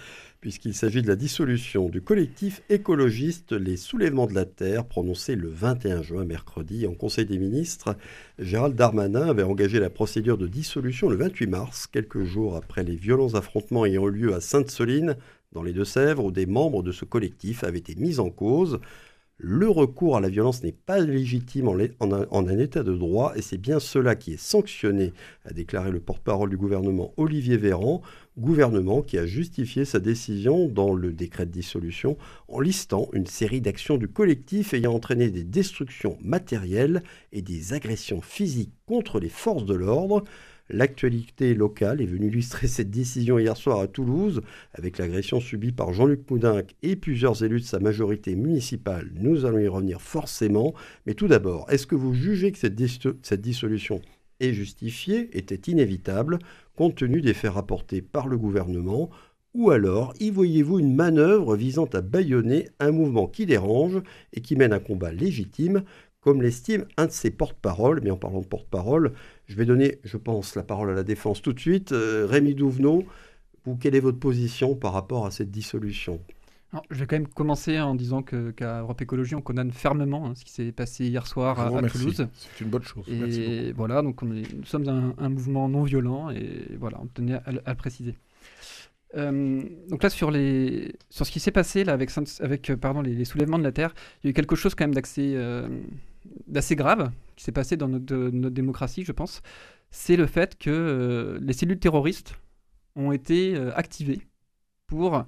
puisqu'il s'agit de la dissolution du collectif écologiste Les Soulèvements de la Terre, prononcé le 21 juin, mercredi, en Conseil des ministres. Gérald Darmanin avait engagé la procédure de dissolution le 28 mars, quelques jours après les violents affrontements ayant eu lieu à Sainte-Soline, dans les Deux-Sèvres, où des membres de ce collectif avaient été mis en cause. Le recours à la violence n'est pas légitime en, en, un état de droit et c'est bien cela qui est sanctionné, a déclaré le porte-parole du gouvernement Olivier Véran gouvernement qui a justifié sa décision dans le décret de dissolution en listant une série d'actions du collectif ayant entraîné des destructions matérielles et des agressions physiques contre les forces de l'ordre. L'actualité locale est venue illustrer cette décision hier soir à Toulouse avec l'agression subie par Jean-Luc Poudinck et plusieurs élus de sa majorité municipale. Nous allons y revenir forcément. Mais tout d'abord, est-ce que vous jugez que cette, cette dissolution est justifiée, était inévitable? Compte tenu des faits rapportés par le gouvernement ou alors y voyez-vous une manœuvre visant à bâillonner un mouvement qui dérange et qui mène un combat légitime, comme l'estime un de ses porte-paroles Mais en parlant de porte-parole, je vais donner, je pense, la parole à la défense tout de suite. Euh, Rémi Douvenot, quelle est votre position par rapport à cette dissolution? Je vais quand même commencer en disant qu'à Europe Écologie, on condamne fermement hein, ce qui s'est passé hier soir à, Toulouse. C'est une bonne chose. Et voilà, donc on est, nous sommes un, mouvement non violent et voilà, on tenait à, le préciser. Euh, donc là, sur, les, sur ce qui s'est passé là, avec, avec euh, pardon, les, soulèvements de la Terre, il y a eu quelque chose quand même d'assez euh, grave qui s'est passé dans notre, notre, démocratie, je pense. C'est le fait que les cellules terroristes ont été activées pour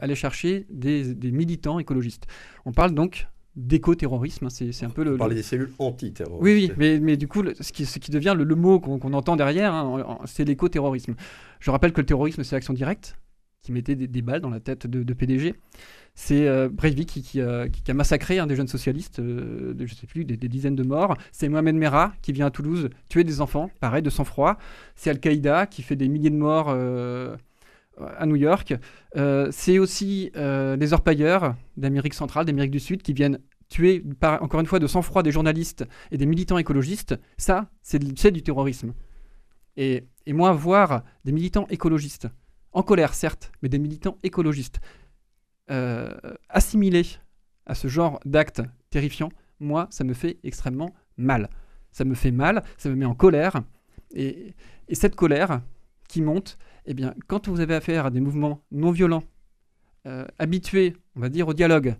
aller chercher des, militants écologistes. On parle donc d'éco-terrorisme, hein, c'est un peu le... On parle des cellules anti-terroristes. Oui, oui, mais, du coup, ce, qui, ce qui devient le, mot qu'on entend derrière, hein, c'est l'éco-terrorisme. Je rappelle que le terrorisme, c'est l'action directe, qui mettait des, balles dans la tête de, PDG. C'est euh, Breivik qui, a massacré un des jeunes socialistes, euh, de, je sais plus, des, dizaines de morts. C'est Mohamed Merah qui vient à Toulouse tuer des enfants, pareil, de sang-froid. C'est Al-Qaïda qui fait des milliers de morts à New York. Euh, c'est aussi euh, les orpailleurs d'Amérique centrale, d'Amérique du Sud, qui viennent tuer, encore une fois, de sang-froid des journalistes et des militants écologistes. Ça, c'est du terrorisme. Et, moi, voir des militants écologistes, en colère certes, mais des militants écologistes, euh, assimilés à ce genre d'actes terrifiants, moi, ça me fait extrêmement mal. Ça me fait mal, ça me met en colère. et cette colère qui monte, eh bien, quand vous avez affaire à des mouvements non violents, euh, habitués, on va dire, au dialogue,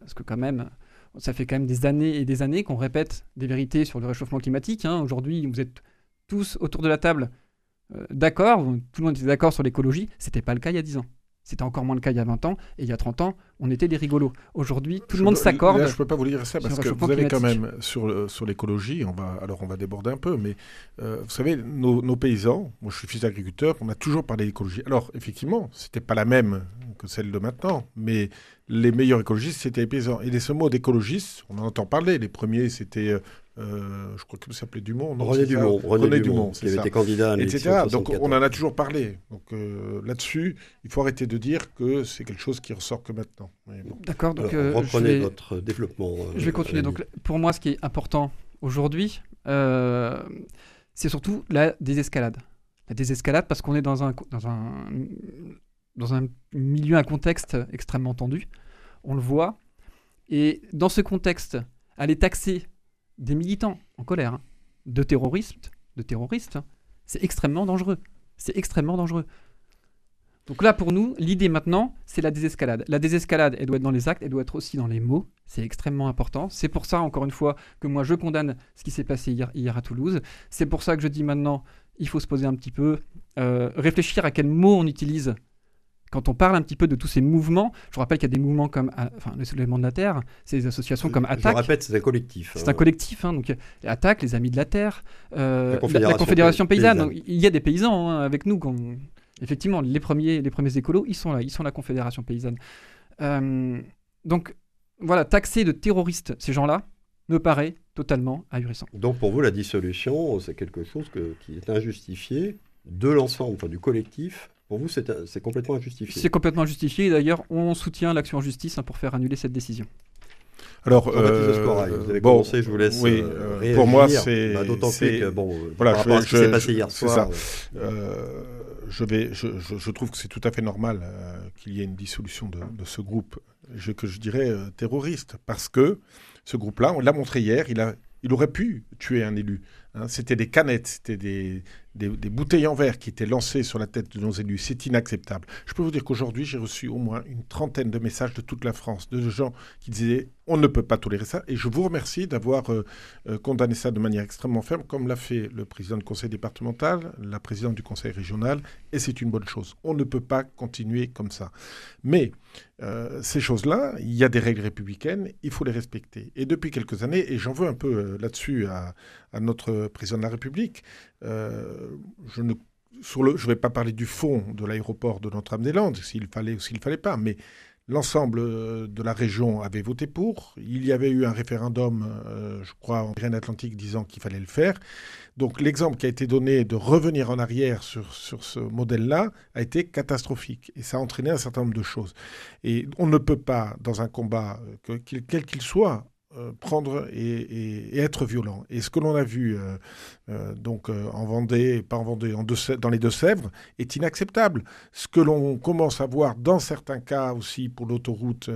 parce que quand même, ça fait quand même des années et des années qu'on répète des vérités sur le réchauffement climatique. Hein. Aujourd'hui, vous êtes tous autour de la table euh, d'accord, tout le monde était d'accord sur l'écologie, ce n'était pas le cas il y a 10 ans. C'était encore moins le cas il y a 20 ans. Et il y a 30 ans, on était des rigolos. Aujourd'hui, tout le monde s'accorde. Je ne peux pas vous dire ça parce que vous avez quand même, sur, sur l'écologie, on va, alors on va déborder un peu, mais euh, vous savez, nos, nos, paysans, moi je suis fils d'agriculteur, on a toujours parlé d'écologie. Alors, effectivement, ce n'était pas la même que celle de maintenant, mais les meilleurs écologistes, c'était les paysans. Et ce mot d'écologiste, on en entend parler. Les premiers, c'était euh, euh, je crois qu'il s'appelait Dumont. René Dumont, René, Dumont, qui avait été candidat à etc. Donc on en a toujours parlé. Donc euh, là-dessus, il faut arrêter de dire que c'est quelque chose qui ressort que maintenant. D'accord. Donc reprenez votre développement. je vais continuer. Donc pour moi, ce qui est important aujourd'hui, c'est surtout la désescalade. La désescalade parce qu'on est dans un, dans un dans un milieu, un contexte extrêmement tendu. On le voit. Et dans ce contexte, aller taxer des militants en colère, hein, de terroristes, de terroristes, hein, c'est extrêmement dangereux. C'est extrêmement dangereux. Donc là, pour nous, l'idée maintenant, c'est la désescalade. La désescalade, elle doit être dans les actes, elle doit être aussi dans les mots. C'est extrêmement important. C'est pour ça, encore une fois, que moi, je condamne ce qui s'est passé hier, à Toulouse. C'est pour ça que je dis maintenant, il faut se poser un petit peu, euh, réfléchir à quels mots on utilise quand on parle un petit peu de tous ces mouvements, je vous rappelle qu'il y a des mouvements comme euh, enfin, le soulèvement de la Terre, des associations comme Attaque. Je répète, c'est un collectif. C'est un hein. collectif, hein, donc Attaque, les Amis de la Terre, euh, la, Confédération, paysanne. il y a des paysans hein, avec nous. effectivement, les premiers, les premiers écolos, ils sont là, ils sont la Confédération paysanne. Euh, donc voilà, taxer de terroristes ces gens-là me paraît totalement ahurissant. Donc pour vous, la dissolution, c'est quelque chose qui est injustifié de l'ensemble, enfin, du collectif pour vous, c'est complètement injustifié. C'est complètement injustifié. D'ailleurs, on soutient l'action en justice hein, pour faire annuler cette décision. Alors, euh, vous avez commencé, je vous laisse. Oui, euh, euh, pour moi, c'est. Bah, d'autant plus que, bon, voilà, par rapport à ce qui s'est passé hier soir. je, vais, je, je, trouve que c'est tout à fait normal qu'il y ait une dissolution de, de ce groupe, je, que je dirais terroriste, parce que ce groupe-là, on l'a montré hier, il, a, il aurait pu tuer un élu. Hein. c'était des canettes, c'était des, des, bouteilles en verre qui étaient lancées sur la tête de nos élus. C'est inacceptable. Je peux vous dire qu'aujourd'hui, j'ai reçu au moins une trentaine de messages de toute la France, de gens qui disaient on ne peut pas tolérer ça. Et je vous remercie d'avoir euh, euh, condamné ça de manière extrêmement ferme, comme l'a fait le président du conseil départemental, la présidente du conseil régional. Et c'est une bonne chose. On ne peut pas continuer comme ça. Mais euh, ces choses-là, il y a des règles républicaines, il faut les respecter. Et depuis quelques années, et j'en veux un peu là-dessus à, notre président de la République, je ne sur le, je ne vais pas parler du fond de l'aéroport de Notre-Dame-des-Landes, s'il fallait ou s'il ne fallait pas, mais L'ensemble euh, de la région avait voté pour. Il y avait eu un référendum, euh, je crois, en Pyrénées-Atlantique disant qu'il fallait le faire. Donc l'exemple qui a été donné de revenir en arrière sur, sur ce modèle-là a été catastrophique. Et ça a entraîné un certain nombre de choses. Et on ne peut pas, dans un combat, quel qu'il soit, euh, prendre et, être violent. Et ce que l'on a vu euh, euh, donc en Vendée, pas en Vendée, en dans les Deux-Sèvres, est inacceptable. Ce que l'on commence à voir dans certains cas aussi pour l'autoroute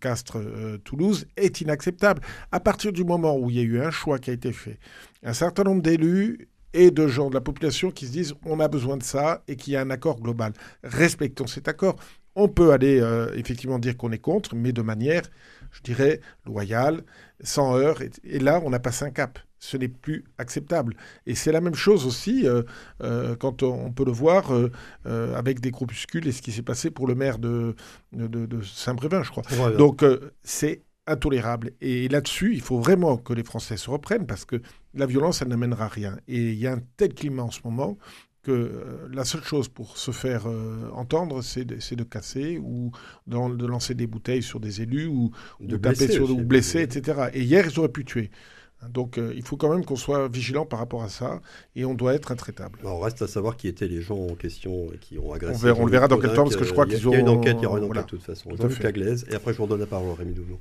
Castres-Toulouse est inacceptable. À partir du moment où il y a eu un choix qui a été fait, un certain nombre d'élus et de gens de la population qui se disent on a besoin de ça et qu'il y a un accord global. Respectons cet accord. On peut aller effectivement dire qu'on est contre, mais de manière je dirais, loyal, sans heurts. Et, là, on a passé un cap. Ce n'est plus acceptable. Et c'est la même chose aussi euh, euh, quand on, peut le voir euh, avec des groupuscules et ce qui s'est passé pour le maire de, de, Saint-Brévin, je crois. Donc c'est intolérable. Et là-dessus, il faut vraiment que les Français se reprennent parce que la violence, elle n'amènera rien. Et il y a un tel climat en ce moment que euh, la seule chose pour se faire euh, entendre, c'est de, casser ou de lancer des bouteilles sur des élus ou de, taper sur ou blesser, etc. Et hier, ils auraient pu tuer. Donc euh, il faut quand même qu'on soit vigilant par rapport à ça et on doit être intraitable. on reste à savoir qui étaient les gens en question et qui ont agressé. On, verra, on le verra dans quel temps parce que je crois qu'ils ont. Il y a une enquête, il y aura une enquête de toute façon. Jean-Luc et après je vous redonne la parole à Rémi Dounou.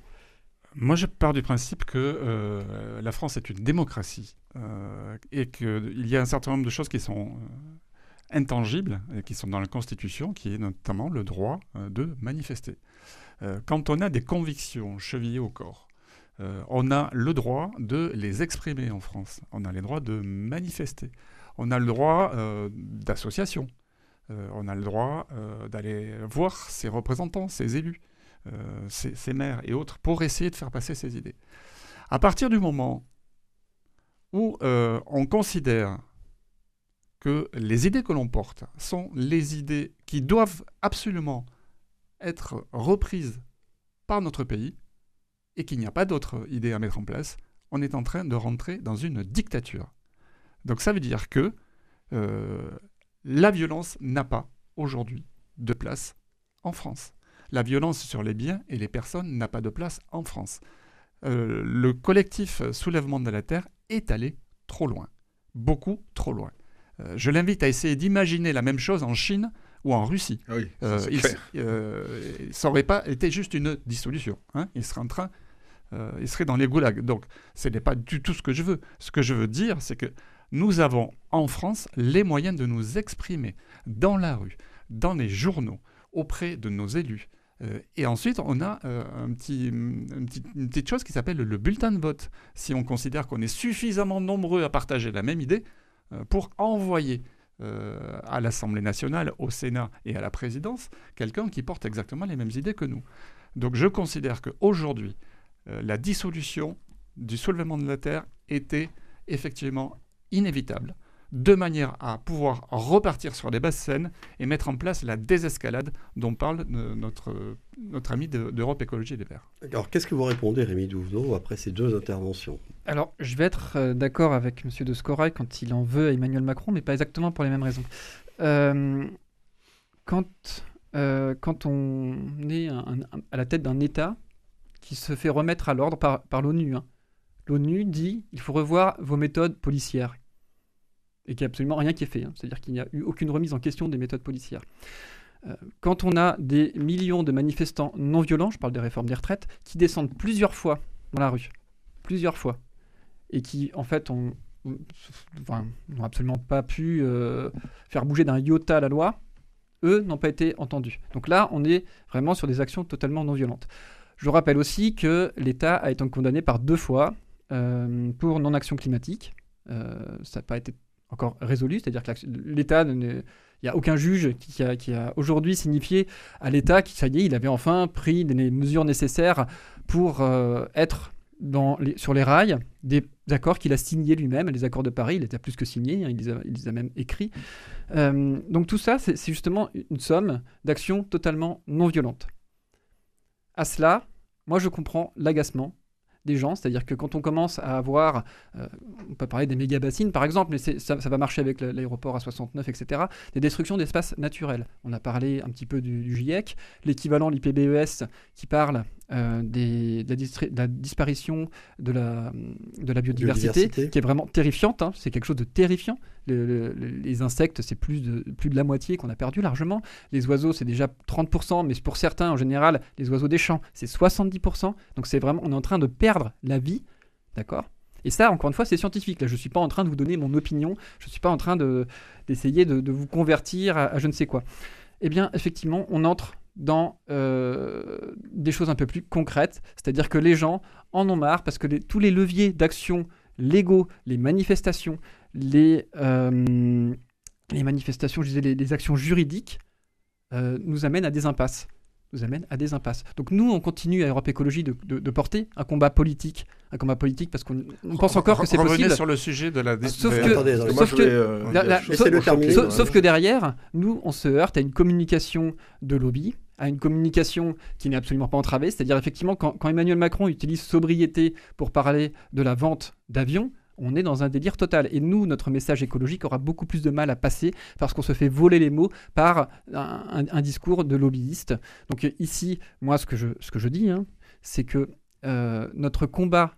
Moi, je pars du principe que la France est une démocratie euh, et qu'il y a un certain nombre de choses qui sont euh, intangibles et qui sont dans la Constitution, qui est notamment le droit euh, de manifester. quand on a des convictions chevillées au corps, on a le droit de les exprimer en France. On a le droit de manifester. On a le droit d'association. on a le droit d'aller voir ses représentants, ses élus, ses, maires et autres pour essayer de faire passer ses idées. À partir du moment où euh, on considère que les idées que l'on porte sont les idées qui doivent absolument être reprises par notre pays et qu'il n'y a pas d'autres idées à mettre en place, on est en train de rentrer dans une dictature. Donc ça veut dire que euh, la violence n'a pas aujourd'hui de place en France. La violence sur les biens et les personnes n'a pas de place en France. Euh, le collectif Soulèvement de la Terre est allé trop loin, beaucoup trop loin. Euh, je l'invite à essayer d'imaginer la même chose en Chine ou en Russie. Ah oui, euh, il, ça n'aurait pas été juste une dissolution. Hein. Il serait en train, il serait dans les goulags. Donc, ce n'est pas du tout ce que je veux. Ce que je veux dire, c'est que nous avons en France les moyens de nous exprimer dans la rue, dans les journaux, auprès de nos élus, euh, et ensuite, on a euh, un petit, une, petite, chose qui s'appelle le bulletin de vote. Si on considère qu'on est suffisamment nombreux à partager la même idée, euh, pour envoyer à l'Assemblée nationale, au Sénat et à la présidence quelqu'un qui porte exactement les mêmes idées que nous. Donc je considère qu'aujourd'hui, la dissolution du soulèvement de la Terre était effectivement inévitable de manière à pouvoir repartir sur les basses scènes et mettre en place la désescalade dont parle notre, notre ami d'Europe Écologie des Verts. Alors, qu'est-ce que vous répondez, Rémi Douvenot, après ces deux interventions? Alors, je vais être euh, d'accord avec M. de Scorail quand il en veut à Emmanuel Macron, mais pas exactement pour les mêmes raisons. Euh, quand, euh, quand on est à la tête d'un État qui se fait remettre à l'ordre par, par l'ONU, hein, l'ONU dit il faut revoir vos méthodes policières et qu'il n'y a absolument rien qui est fait. Hein. C'est-à-dire qu'il n'y a eu aucune remise en question des méthodes policières. Euh, quand on a des millions de manifestants non violents, je parle des réformes des retraites, qui descendent plusieurs fois dans la rue, plusieurs fois, et qui en fait ont, n'ont absolument pas pu euh, faire bouger d'un iota la loi, eux n'ont pas été entendus. Donc là, on est vraiment sur des actions totalement non violentes. Je rappelle aussi que l'État a été condamné par deux fois euh, pour non-action climatique. ça n'a pas été encore résolu, c'est-à-dire que l'État, il n'y a aucun juge qui a, aujourd'hui signifié à l'État qu'il ça y il avait enfin pris les mesures nécessaires pour euh, être sur les rails des accords qu'il a signés lui-même, les accords de Paris, il était plus que signé, hein, il, les a, même écrits. Euh, donc tout ça, c'est justement une somme d'actions totalement non violentes. À cela, moi je comprends l'agacement des gens. C'est-à-dire que quand on commence à avoir, euh, on peut parler des méga bassines par exemple, mais ça, va marcher avec l'aéroport à 69, etc., des destructions d'espaces naturels. On a parlé un petit peu du, GIEC, l'équivalent, l'IPBES, qui parle euh, des, de, la distri- de la disparition de la, de la biodiversité, Biodiversité. qui est vraiment terrifiante. hein. C'est quelque chose de terrifiant. Le- le- le- les insectes, c'est plus de, plus de la moitié qu'on a perdu largement. Les oiseaux, c'est déjà 30%, mais pour certains, en général, les oiseaux des champs, c'est 70%. Donc c'est vraiment, on est en train de perdre la vie, d'accord? Et ça, encore une fois, c'est scientifique. Là, je ne suis pas en train de vous donner mon opinion. Je ne suis pas en train de- d'essayer de, vous convertir à, je ne sais quoi. Eh bien, effectivement, on entre dans euh, des choses un peu plus concrètes. C'est-à-dire que les gens en ont marre parce que tous les leviers d'action légaux, les manifestations, les, euh, manifestations, je disais, les, les actions juridiques, euh, nous amènent à des impasses. Nous amènent à des impasses. Donc nous, on continue à Europe Écologie de, de- de porter un combat politique, un combat politique parce qu'on on pense encore que c'est Revenez possible. sur le sujet de la. Sauf que- Attendez, sauf que- euh, la- sauf- terminer. Sauf, sauf que derrière, nous, on se heurte à une communication de lobby, à une communication qui n'est absolument pas entravée. C'est-à-dire, effectivement, quand, quand Emmanuel Macron utilise sobriété pour parler de la vente d'avions, on est dans un délire total. Et nous, notre message écologique aura beaucoup plus de mal à passer parce qu'on se fait voler les mots par un, discours de lobbyiste. Donc euh, ici, moi, ce que je, ce que je dis, hein, c'est que euh, notre combat,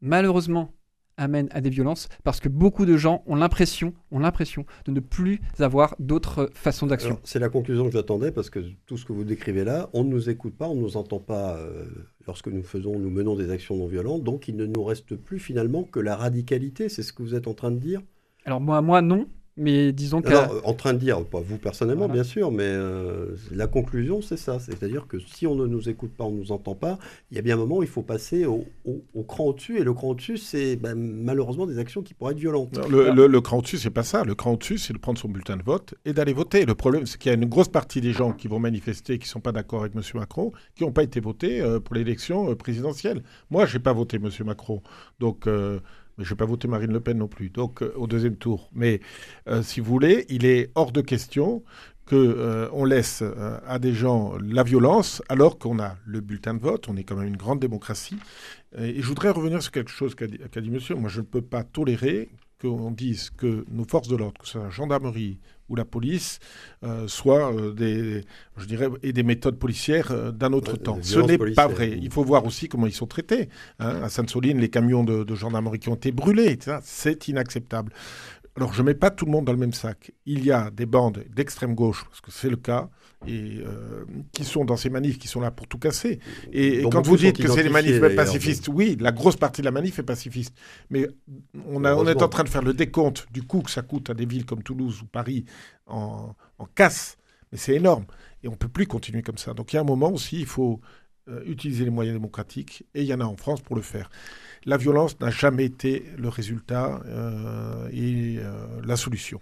malheureusement, amène à des violences parce que beaucoup de gens ont l'impression, ont l'impression de ne plus avoir d'autres façons d'action. C'est la conclusion que j'attendais parce que tout ce que vous décrivez là, on ne nous écoute pas, on ne nous entend pas euh, lorsque nous faisons, nous menons des actions non violentes, donc il ne nous reste plus finalement que la radicalité, c'est ce que vous êtes en train de dire? Alors moi, moi non, mais disons que Alors, en train de dire, pas vous personnellement Voilà. bien sûr, mais euh, la conclusion c'est ça, c'est-à-dire que si on ne nous écoute pas, on ne nous entend pas, il y a bien un moment où il faut passer au, au- au cran au-dessus, et le cran au-dessus c'est ben, malheureusement des actions qui pourraient être violentes. Non, le, le- le cran au-dessus, c'est pas ça. Le cran au-dessus, c'est de prendre son bulletin de vote et d'aller voter. Le problème, c'est qu'il y a une grosse partie des gens qui vont manifester, qui sont pas d'accord avec M. Macron, qui n'ont pas été votés euh, pour l'élection euh, présidentielle. Moi, j'ai pas voté M. Macron, donc. Mais je n'ai pas voté Marine Le Pen non plus, donc euh, au deuxième tour. Mais euh, si vous voulez, il est hors de question que euh, laisse à des gens la violence alors qu'on a le bulletin de vote. On est quand même une grande démocratie. Et, je voudrais revenir sur quelque chose qu'a dit, dit monsieur. Moi, je ne peux pas tolérer qu'on dise que nos forces de l'ordre, que ce soit la gendarmerie ou la police, euh, soient euh, des, je dirais, et des méthodes policières euh, d'un autre temps. Ce n'est pas vrai. Il faut voir aussi comment ils sont traités. hein. À Sainte-Soline, les camions de, de gendarmerie qui ont été brûlés, c'est inacceptable. Alors, je ne mets pas tout le monde dans le même sac. Il y a des bandes d'extrême gauche, parce que c'est le cas, et euh, qui sont dans ces manifs, qui sont là pour tout casser. Et, quand vous dites que c'est des manifs pacifistes, oui, la grosse partie de la manif est pacifiste. Mais on, a- on est en train de faire le décompte du coût que ça coûte à des villes comme Toulouse ou Paris en, en casse. Mais c'est énorme. Et on ne peut plus continuer comme ça. Donc il y a un moment aussi, il faut euh, utiliser les moyens démocratiques. Et il y en a en France pour le faire. La violence n'a jamais été le résultat euh, et euh, la solution.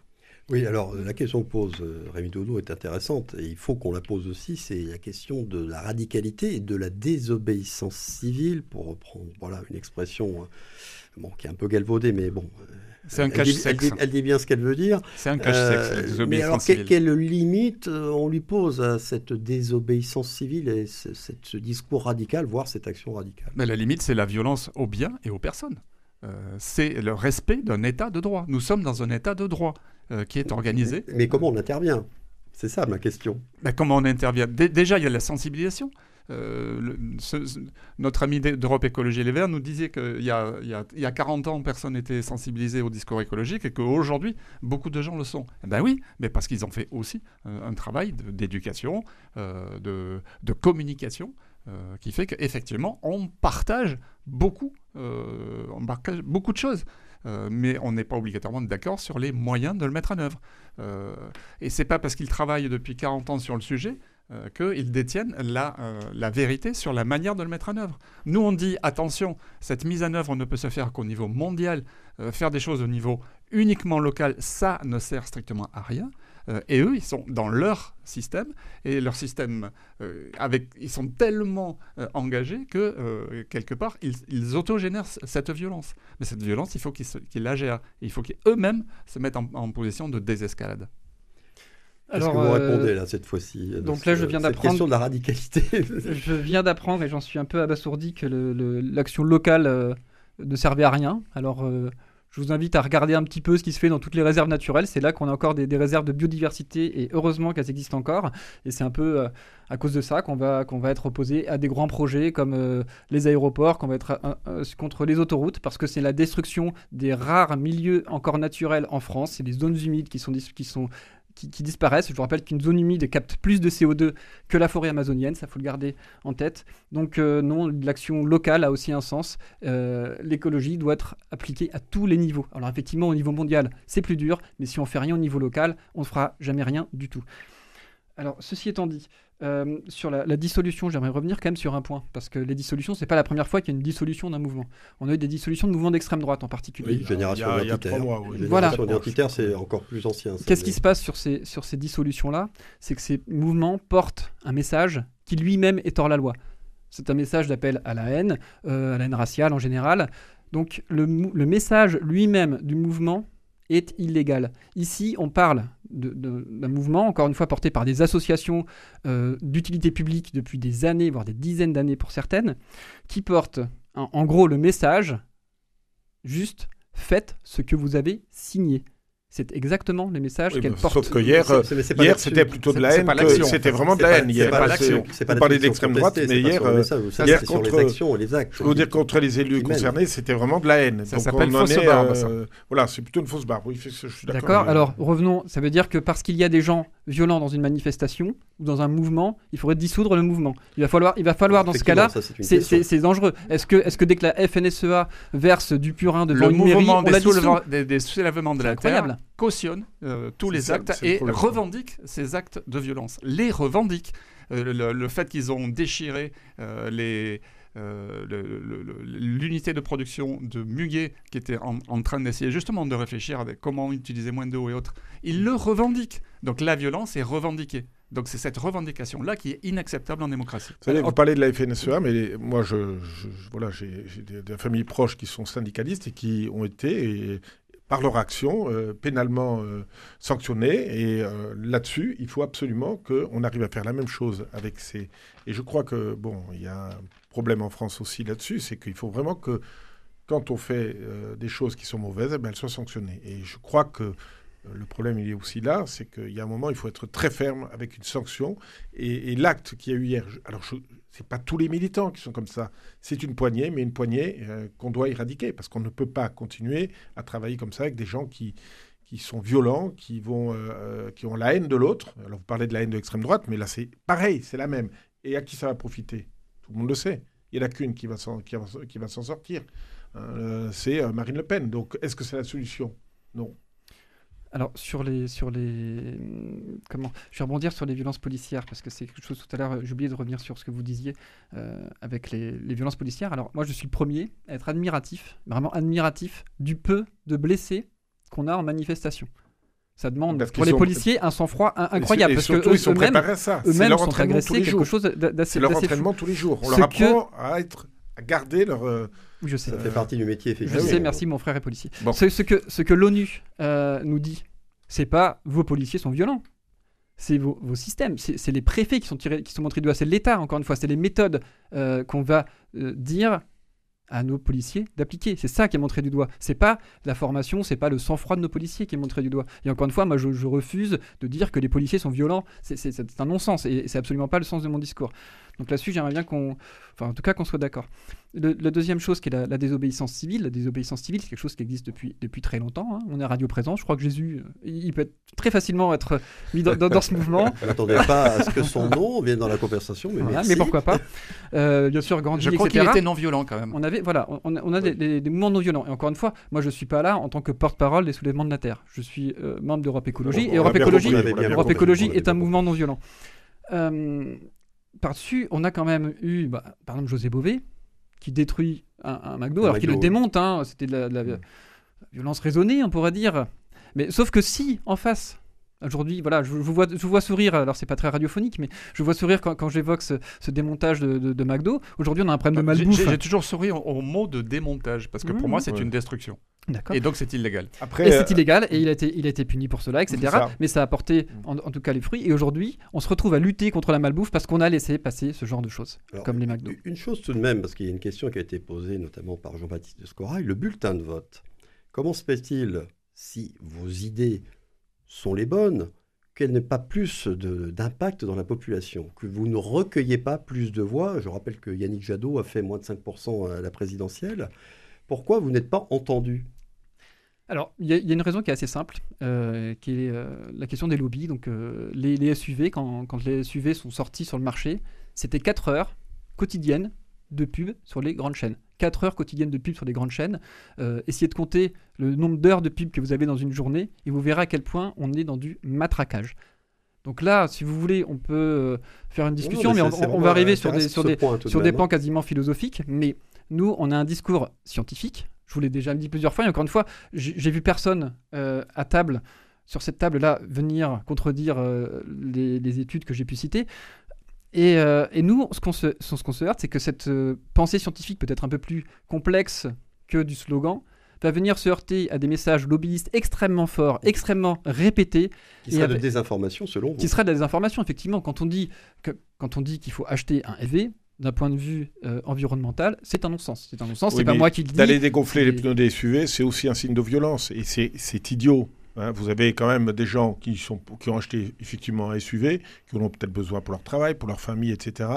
Oui, alors la question que pose euh, Rémi Dodo est intéressante et il faut qu'on la pose aussi, c'est la question de la radicalité et de la désobéissance civile, pour reprendre voilà, une expression bon, qui est un peu galvaudée, mais bon. C'est un elle, dit, elle, cache-sexe. dit, elle dit bien ce qu'elle veut dire. C'est un cache-sexe, Euh, mais alors, civile. quelle limite euh, on lui pose à cette désobéissance civile et ce, discours radical, voire cette action radicale? Mais la limite, c'est la violence aux biens et aux personnes. Euh, c'est le respect d'un état de droit. Nous sommes dans un état de droit euh, qui est organisé. Mais comment on intervient? C'est ça ma question. Ben, comment on intervient? Dé- Déjà, il y a la sensibilisation. Euh, notre ami d'E- d'Europe Écologie Les Verts nous disait qu'il y a, il y, a, il y a 40 ans, personne n'était sensibilisé au discours écologique et qu'aujourd'hui, beaucoup de gens le sont. Eh Ben oui, mais parce qu'ils ont fait aussi euh, un travail d'éducation, euh, de, communication, qui fait qu'effectivement, on partage beaucoup, on partage beaucoup de choses. Mais on n'est pas obligatoirement d'accord sur les moyens de le mettre en œuvre. Et c'est pas parce qu'ils travaillent depuis 40 ans sur le sujet euh, qu'ils détiennent la, euh, la vérité sur la manière de le mettre en œuvre. Nous, on dit attention, cette mise en œuvre ne peut se faire qu'au niveau mondial. Euh, faire des choses au niveau uniquement local, ça ne sert strictement à rien. Et eux, ils sont dans leur système, et leur système, ils sont tellement engagés que, quelque part, ils, ils autogénèrent cette violence. Mais cette violence, il faut qu'ils la gèrent. Il faut qu'eux-mêmes se mettent en, en position de désescalade. Qu'est-ce que vous euh, répondez là cette fois-ci euh, donc là, ce- je viens cette d'apprendre- question de la radicalité. Je viens d'apprendre, et j'en suis un peu abasourdi, que l'action locale euh, ne servait à rien. Alors, euh, Je vous invite à regarder un petit peu ce qui se fait dans toutes les réserves naturelles. C'est là qu'on a encore des, réserves de biodiversité et heureusement qu'elles existent encore. Et c'est un peu euh, à cause de ça qu'on va, qu'on va être opposé à des grands projets comme euh, les aéroports, qu'on va être euh, contre les autoroutes parce que c'est la destruction des rares milieux encore naturels en France. C'est les zones humides qui sont, qui sont disparaissent. Je vous rappelle qu'une zone humide capte plus de CO2 que la forêt amazonienne, ça faut le garder en tête. Donc euh, non, l'action locale a aussi un sens. Euh, l'écologie doit être appliquée à tous les niveaux. Alors effectivement, au niveau mondial, c'est plus dur, mais si on fait rien au niveau local, on ne fera jamais rien du tout. Alors ceci étant dit, euh, sur la, dissolution, j'aimerais revenir quand même sur un point, parce que les dissolutions, c'est pas la première fois qu'il y a une dissolution d'un mouvement. On a eu des dissolutions de mouvements d'extrême droite en particulier. Oui, génération identitaire. Voilà. identitaire, c'est encore plus ancien. Qu'est-ce qui se passe sur ces, sur ces dissolutions-là? C'est que ces mouvements portent un message qui lui-même est hors la loi. C'est un message d'appel à la haine, euh, à la haine raciale en général. Donc le, le message lui-même du mouvement est illégal. Ici, on parle d'un mouvement, encore une fois porté par des associations euh, d'utilité publique depuis des années, voire des dizaines d'années pour certaines, qui portent en gros le message juste faites ce que vous avez signé. C'est exactement le message qu'elle porte. Sauf que hier, hier c'était plutôt de la haine. C'était vraiment de la haine. Hier, pas l'action. Vous parlez d'extrême droite, mais hier, hier contre les actions et les actes. Je veux dire contre les élus concernés, c'était vraiment de la haine. Ça s'appelle fausse barbe. Euh, voilà, c'est plutôt une fausse barbe. Oui, je suis d'accord. Alors revenons. Ça veut dire que parce qu'il y a des gens violents dans une manifestation ou dans un mouvement, il faudrait dissoudre le mouvement. Il va falloir, il va falloir dans ce cas-là, c'est dangereux. Est-ce que, est-ce que dès que la FNSEA verse du purin devant le une mairie, on des, des, soulèvements de la terre cautionne euh, tous les actes et revendique ces actes de violence. Les revendique. Euh, le, fait qu'ils ont déchiré euh, les l'unité de production de Muguet qui était en, train d'essayer justement de réfléchir avec comment utiliser moins d'eau et autres, ils le revendiquent. Donc la violence est revendiquée. Donc c'est cette revendication-là qui est inacceptable en démocratie. Vous, savez, vous parlez de la FNSEA, mais moi, je, voilà, j'ai des, familles proches qui sont syndicalistes et qui ont été, par leur action, euh, pénalement euh, sanctionnés. Et euh, là-dessus, il faut absolument qu'on arrive à faire la même chose avec ces... Et je crois que, bon, il y a problème en France aussi là-dessus, c'est qu'il faut vraiment que quand on fait des choses qui sont mauvaises, eh elles soient sanctionnées. Et je crois que le problème, il est aussi là, c'est qu'il y a un moment, il faut être très ferme avec une sanction. Et, l'acte qu'il y a eu hier, alors ce n'est pas tous les militants qui sont comme ça. C'est une poignée, mais une poignée euh, qu'on doit éradiquer, parce qu'on ne peut pas continuer à travailler comme ça avec des gens qui, qui sont violents, qui, vont, euh, euh, qui ont la haine de l'autre. Alors vous parlez de la haine de l'extrême droite, mais là c'est pareil, c'est la même. Et à qui ça va profiter? Tout le monde le sait. Il n'y en a qu'une qui va s'en sortir. c'est Marine Le Pen. Donc est-ce que c'est la solution? Non. Alors sur les sur les comment je vais rebondir sur les violences policières parce que c'est quelque chose tout à l'heure j'ai oublié de revenir sur ce que vous disiez euh, avec les, violences policières. Alors moi je suis le premier à être admiratif, vraiment admiratif du peu de blessés qu'on a en manifestation. Ça demande pour les policiers un sang-froid incroyable parce que ils sont eux-mêmes eux sont agressés quelque chose d'assez C'est leur entraînement tous les jours. On leur apprend à être à garder leur euh, je sais. Ça fait partie du métier, effectivement. Je sais, merci, mon frère est policier. Ce, que, ce que l'ONU euh, nous dit, c'est pas vos policiers sont violents. C'est vos, vos, systèmes, c'est les préfets qui sont, tirés, qui sont montrés du doigt, c'est l'État, encore une fois, c'est les méthodes euh, qu'on va euh, dire à nos policiers d'appliquer. C'est ça qui est montré du doigt. C'est pas la formation, c'est pas le sang-froid de nos policiers qui est montré du doigt. Et encore une fois, moi, je, je refuse de dire que les policiers sont violents. C'est un non-sens et c'est absolument pas le sens de mon discours. Donc là-dessus, j'aimerais bien qu'on, enfin en tout cas qu'on soit d'accord. la deuxième chose qui est la, désobéissance civile, la désobéissance civile, c'est quelque chose qui existe depuis, depuis très longtemps. Hein. On est radio présent. Je crois que Jésus, euh, il peut très facilement être mis dans, ce mouvement. Je n'attendais pas à ce que son nom vienne dans la conversation, mais, mais pourquoi pas euh, Bien sûr, Gandhi, Je crois qu'il était non violent quand même. On avait, voilà, on, a des, mouvements non violents. Et encore une fois, moi je suis pas là en tant que porte-parole des soulèvements de la terre. Je suis euh, membre d'Europe Écologie et Europe Écologie, Europe Écologie est un mouvement non violent. Euh, par-dessus, on a quand même eu, bah, par exemple, José Bové, qui détruit un, McDo, alors qu'il le démonte. Hein, C'était de la, mm. violence raisonnée, on pourrait dire. Mais sauf que si, en face, Aujourd'hui, voilà, je, vous vois, je vois sourire, alors c'est pas très radiophonique, mais je vois sourire quand, j'évoque ce, démontage de, McDo. Aujourd'hui, on a un problème de malbouffe. J'ai toujours souri au, mot de démontage, parce que pour mmh. moi, c'est une destruction. Et donc, c'est illégal. Après, et c'est euh, illégal, et il a, été, il a été puni pour cela, etc. Mais ça a apporté, en, tout cas, les fruits. Et aujourd'hui, on se retrouve à lutter contre la malbouffe parce qu'on a laissé passer ce genre de choses, comme les McDo. Une chose tout de même, parce qu'il y a une question qui a été posée notamment par Jean-Baptiste de Scorail, le bulletin de vote Comment se fait-il, si vos idées sont les bonnes, qu'elles n'aient pas plus d'impact dans la population, que vous ne recueillez pas plus de voix? Je rappelle que Yannick Jadot a fait moins de 5% à la présidentielle. Pourquoi vous n'êtes pas entendu? Alors, il y, a une raison qui est assez simple, euh, qui est euh, la question des lobbies. Donc, euh, les, SUV, quand, quand, les SUV sont sortis sur le marché, c'était 4 heures quotidiennes de pub sur les grandes chaînes. 4 heures quotidiennes de pub sur les grandes chaînes. essayez de compter le nombre d'heures de pub que vous avez dans une journée et vous verrez à quel point on est dans du matraquage. Donc là, si vous voulez, on peut faire une discussion, mais, on, va arriver sur des, sur des, sur des pans quasiment philosophiques. Mais nous, on a un discours scientifique, je vous l'ai déjà dit plusieurs fois, et encore une fois, j'ai vu personne euh, à table, sur cette table-là, venir contredire euh, les, études que j'ai pu citer. Et, euh, nous, ce qu'on se, se, heurte, c'est que cette pensée scientifique, peut-être un peu plus complexe que du slogan, va venir se heurter à des messages lobbyistes extrêmement forts, extrêmement répétés. Qui sera de désinformation selon vous. Qui sera de la désinformation, effectivement. Quand on dit qu'il faut acheter un EV, d'un point de vue euh, environnemental, c'est un non-sens. C'est un non-sens, c'est pas moi qui le dis. D'aller dégonfler les pneus des SUV, c'est aussi un signe de violence. Et c'est idiot. Hein. vous avez quand même des gens qui, sont, qui ont acheté effectivement un SUV, qui en ont peut-être besoin pour leur travail, pour leur famille, etc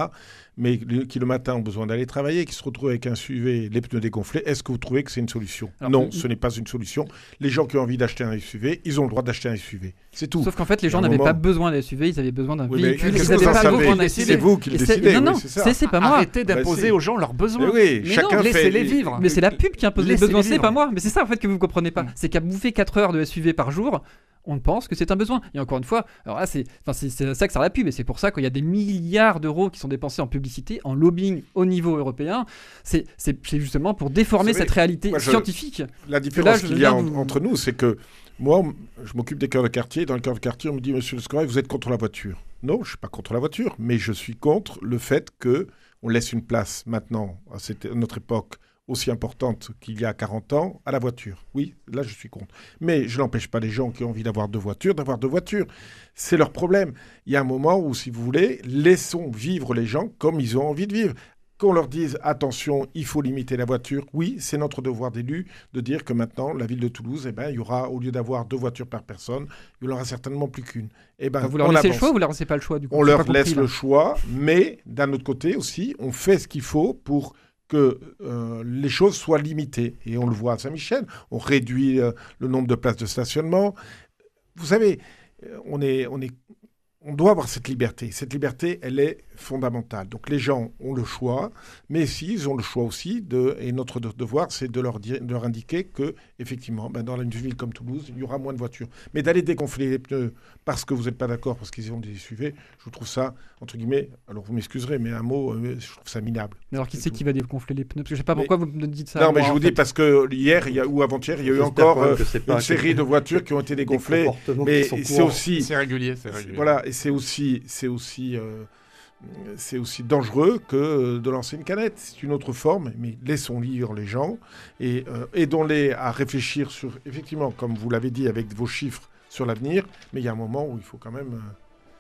mais qui le matin ont besoin d'aller travailler, qui se retrouvent avec un SUV, les pneus dégonflés, est-ce que vous trouvez que c'est une solution? Non, ce n'est pas une solution. Les gens qui ont envie d'acheter un SUV, ils ont le droit d'acheter un SUV. C'est tout. Sauf qu'en fait, les gens n'avaient pas besoin d'un SUV, ils avaient besoin d'un véhicule. C'est vous qui le décidez. Non, non, c'est pas moi. Arrêtez d'imposer aux gens leurs besoins. oui, chacun laissez-les vivre. Mais c'est la pub qui impose les besoins, c'est pas moi. Mais c'est ça en fait que vous ne comprenez pas. Mm. C'est qu'à bouffer 4 heures de SUV par jour, on pense que c'est un besoin. Et encore une fois, alors là, c'est ça que ça la pub, et c'est pour ça qu'il y a des milliards d'euros qui sont dépensés en publicité, en lobbying au niveau européen. C'est justement pour déformer cette réalité scientifique. La différence qu'il y a entre nous, c'est que moi, je m'occupe des cœurs de quartier. Dans le cœur de quartier, on me dit, Monsieur Le Scoret, vous êtes contre la voiture. Non, je ne suis pas contre la voiture, mais je suis contre le fait que on laisse une place maintenant, à, cette, à notre époque, aussi importante qu'il y a 40 ans à la voiture. Oui, là je suis contre. Mais je n'empêche pas les gens qui ont envie d'avoir deux voitures d'avoir deux voitures. C'est leur problème. Il y a un moment où, si vous voulez, laissons vivre les gens comme ils ont envie de vivre qu'on leur dise attention, il faut limiter la voiture. Oui, c'est notre devoir d'élu de dire que maintenant, la ville de Toulouse, eh ben, il y aura, au lieu d'avoir deux voitures par personne, il n'y en aura certainement plus qu'une. Eh ben, vous leur laissez le choix ou vous leur laissez pas le choix du coup? On leur laisse le choix, mais d'un autre côté aussi, on fait ce qu'il faut pour que euh, les choses soient limitées. Et on le voit à Saint-Michel, on réduit euh, le nombre de places de stationnement. Vous savez, euh, on est, on est on doit avoir cette liberté. Cette liberté, elle est fondamentale. Donc les gens ont le choix, mais si ils ont le choix aussi, de, et notre devoir, c'est de leur, leur indiquer que, effectivement, ben, dans une ville comme Toulouse, il y aura moins de voitures. Mais d'aller dégonfler les pneus parce que vous n'êtes pas d'accord, parce qu'ils ont des SUV, je trouve ça, entre guillemets, alors vous m'excuserez, mais un mot, euh, je trouve ça minable. Mais alors qui c'est qui va dégonfler les pneus? Parce que je ne sais pas pourquoi vous me dites ça. Non, mais je vous dis parce que hier y a, ou avant-hier, il y a eu encore euh, une série de voitures qui ont été dégonflées. Mais c'est aussi. C'est régulier, c'est régulier. Voilà, et c'est aussi. C'est aussi euh, c'est aussi dangereux que de lancer une canette. C'est une autre forme, mais laissons lire les gens et aidons-les à réfléchir sur, effectivement, comme vous l'avez dit avec vos chiffres, sur l'avenir. Mais il y a un moment où il faut quand même...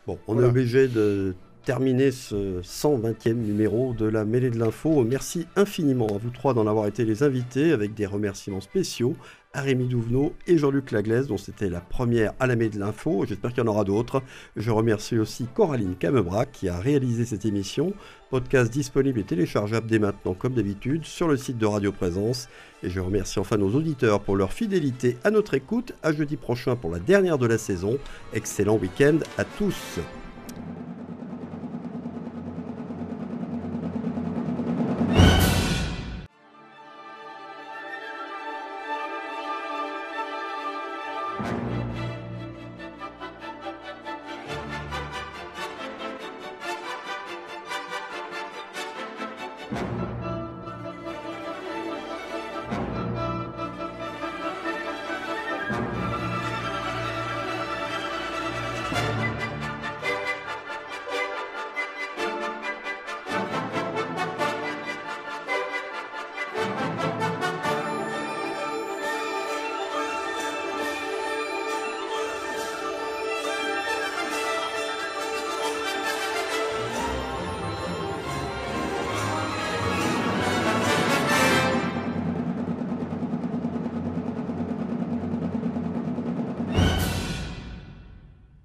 bon, on est obligé de terminer ce 120e numéro de la mêlée de l'info. Merci infiniment à vous trois d'en avoir été les invités avec des remerciements spéciaux à Douvenot et Jean-Luc Laglaise dont c'était la première à la de l'info. J'espère qu'il y en aura d'autres. Je remercie aussi Coraline Camebrac qui a réalisé cette émission. Podcast disponible et téléchargeable dès maintenant comme d'habitude sur le site de Radio Présence. Et je remercie enfin nos auditeurs pour leur fidélité à notre écoute. À jeudi prochain pour la dernière de la saison. Excellent week-end à tous.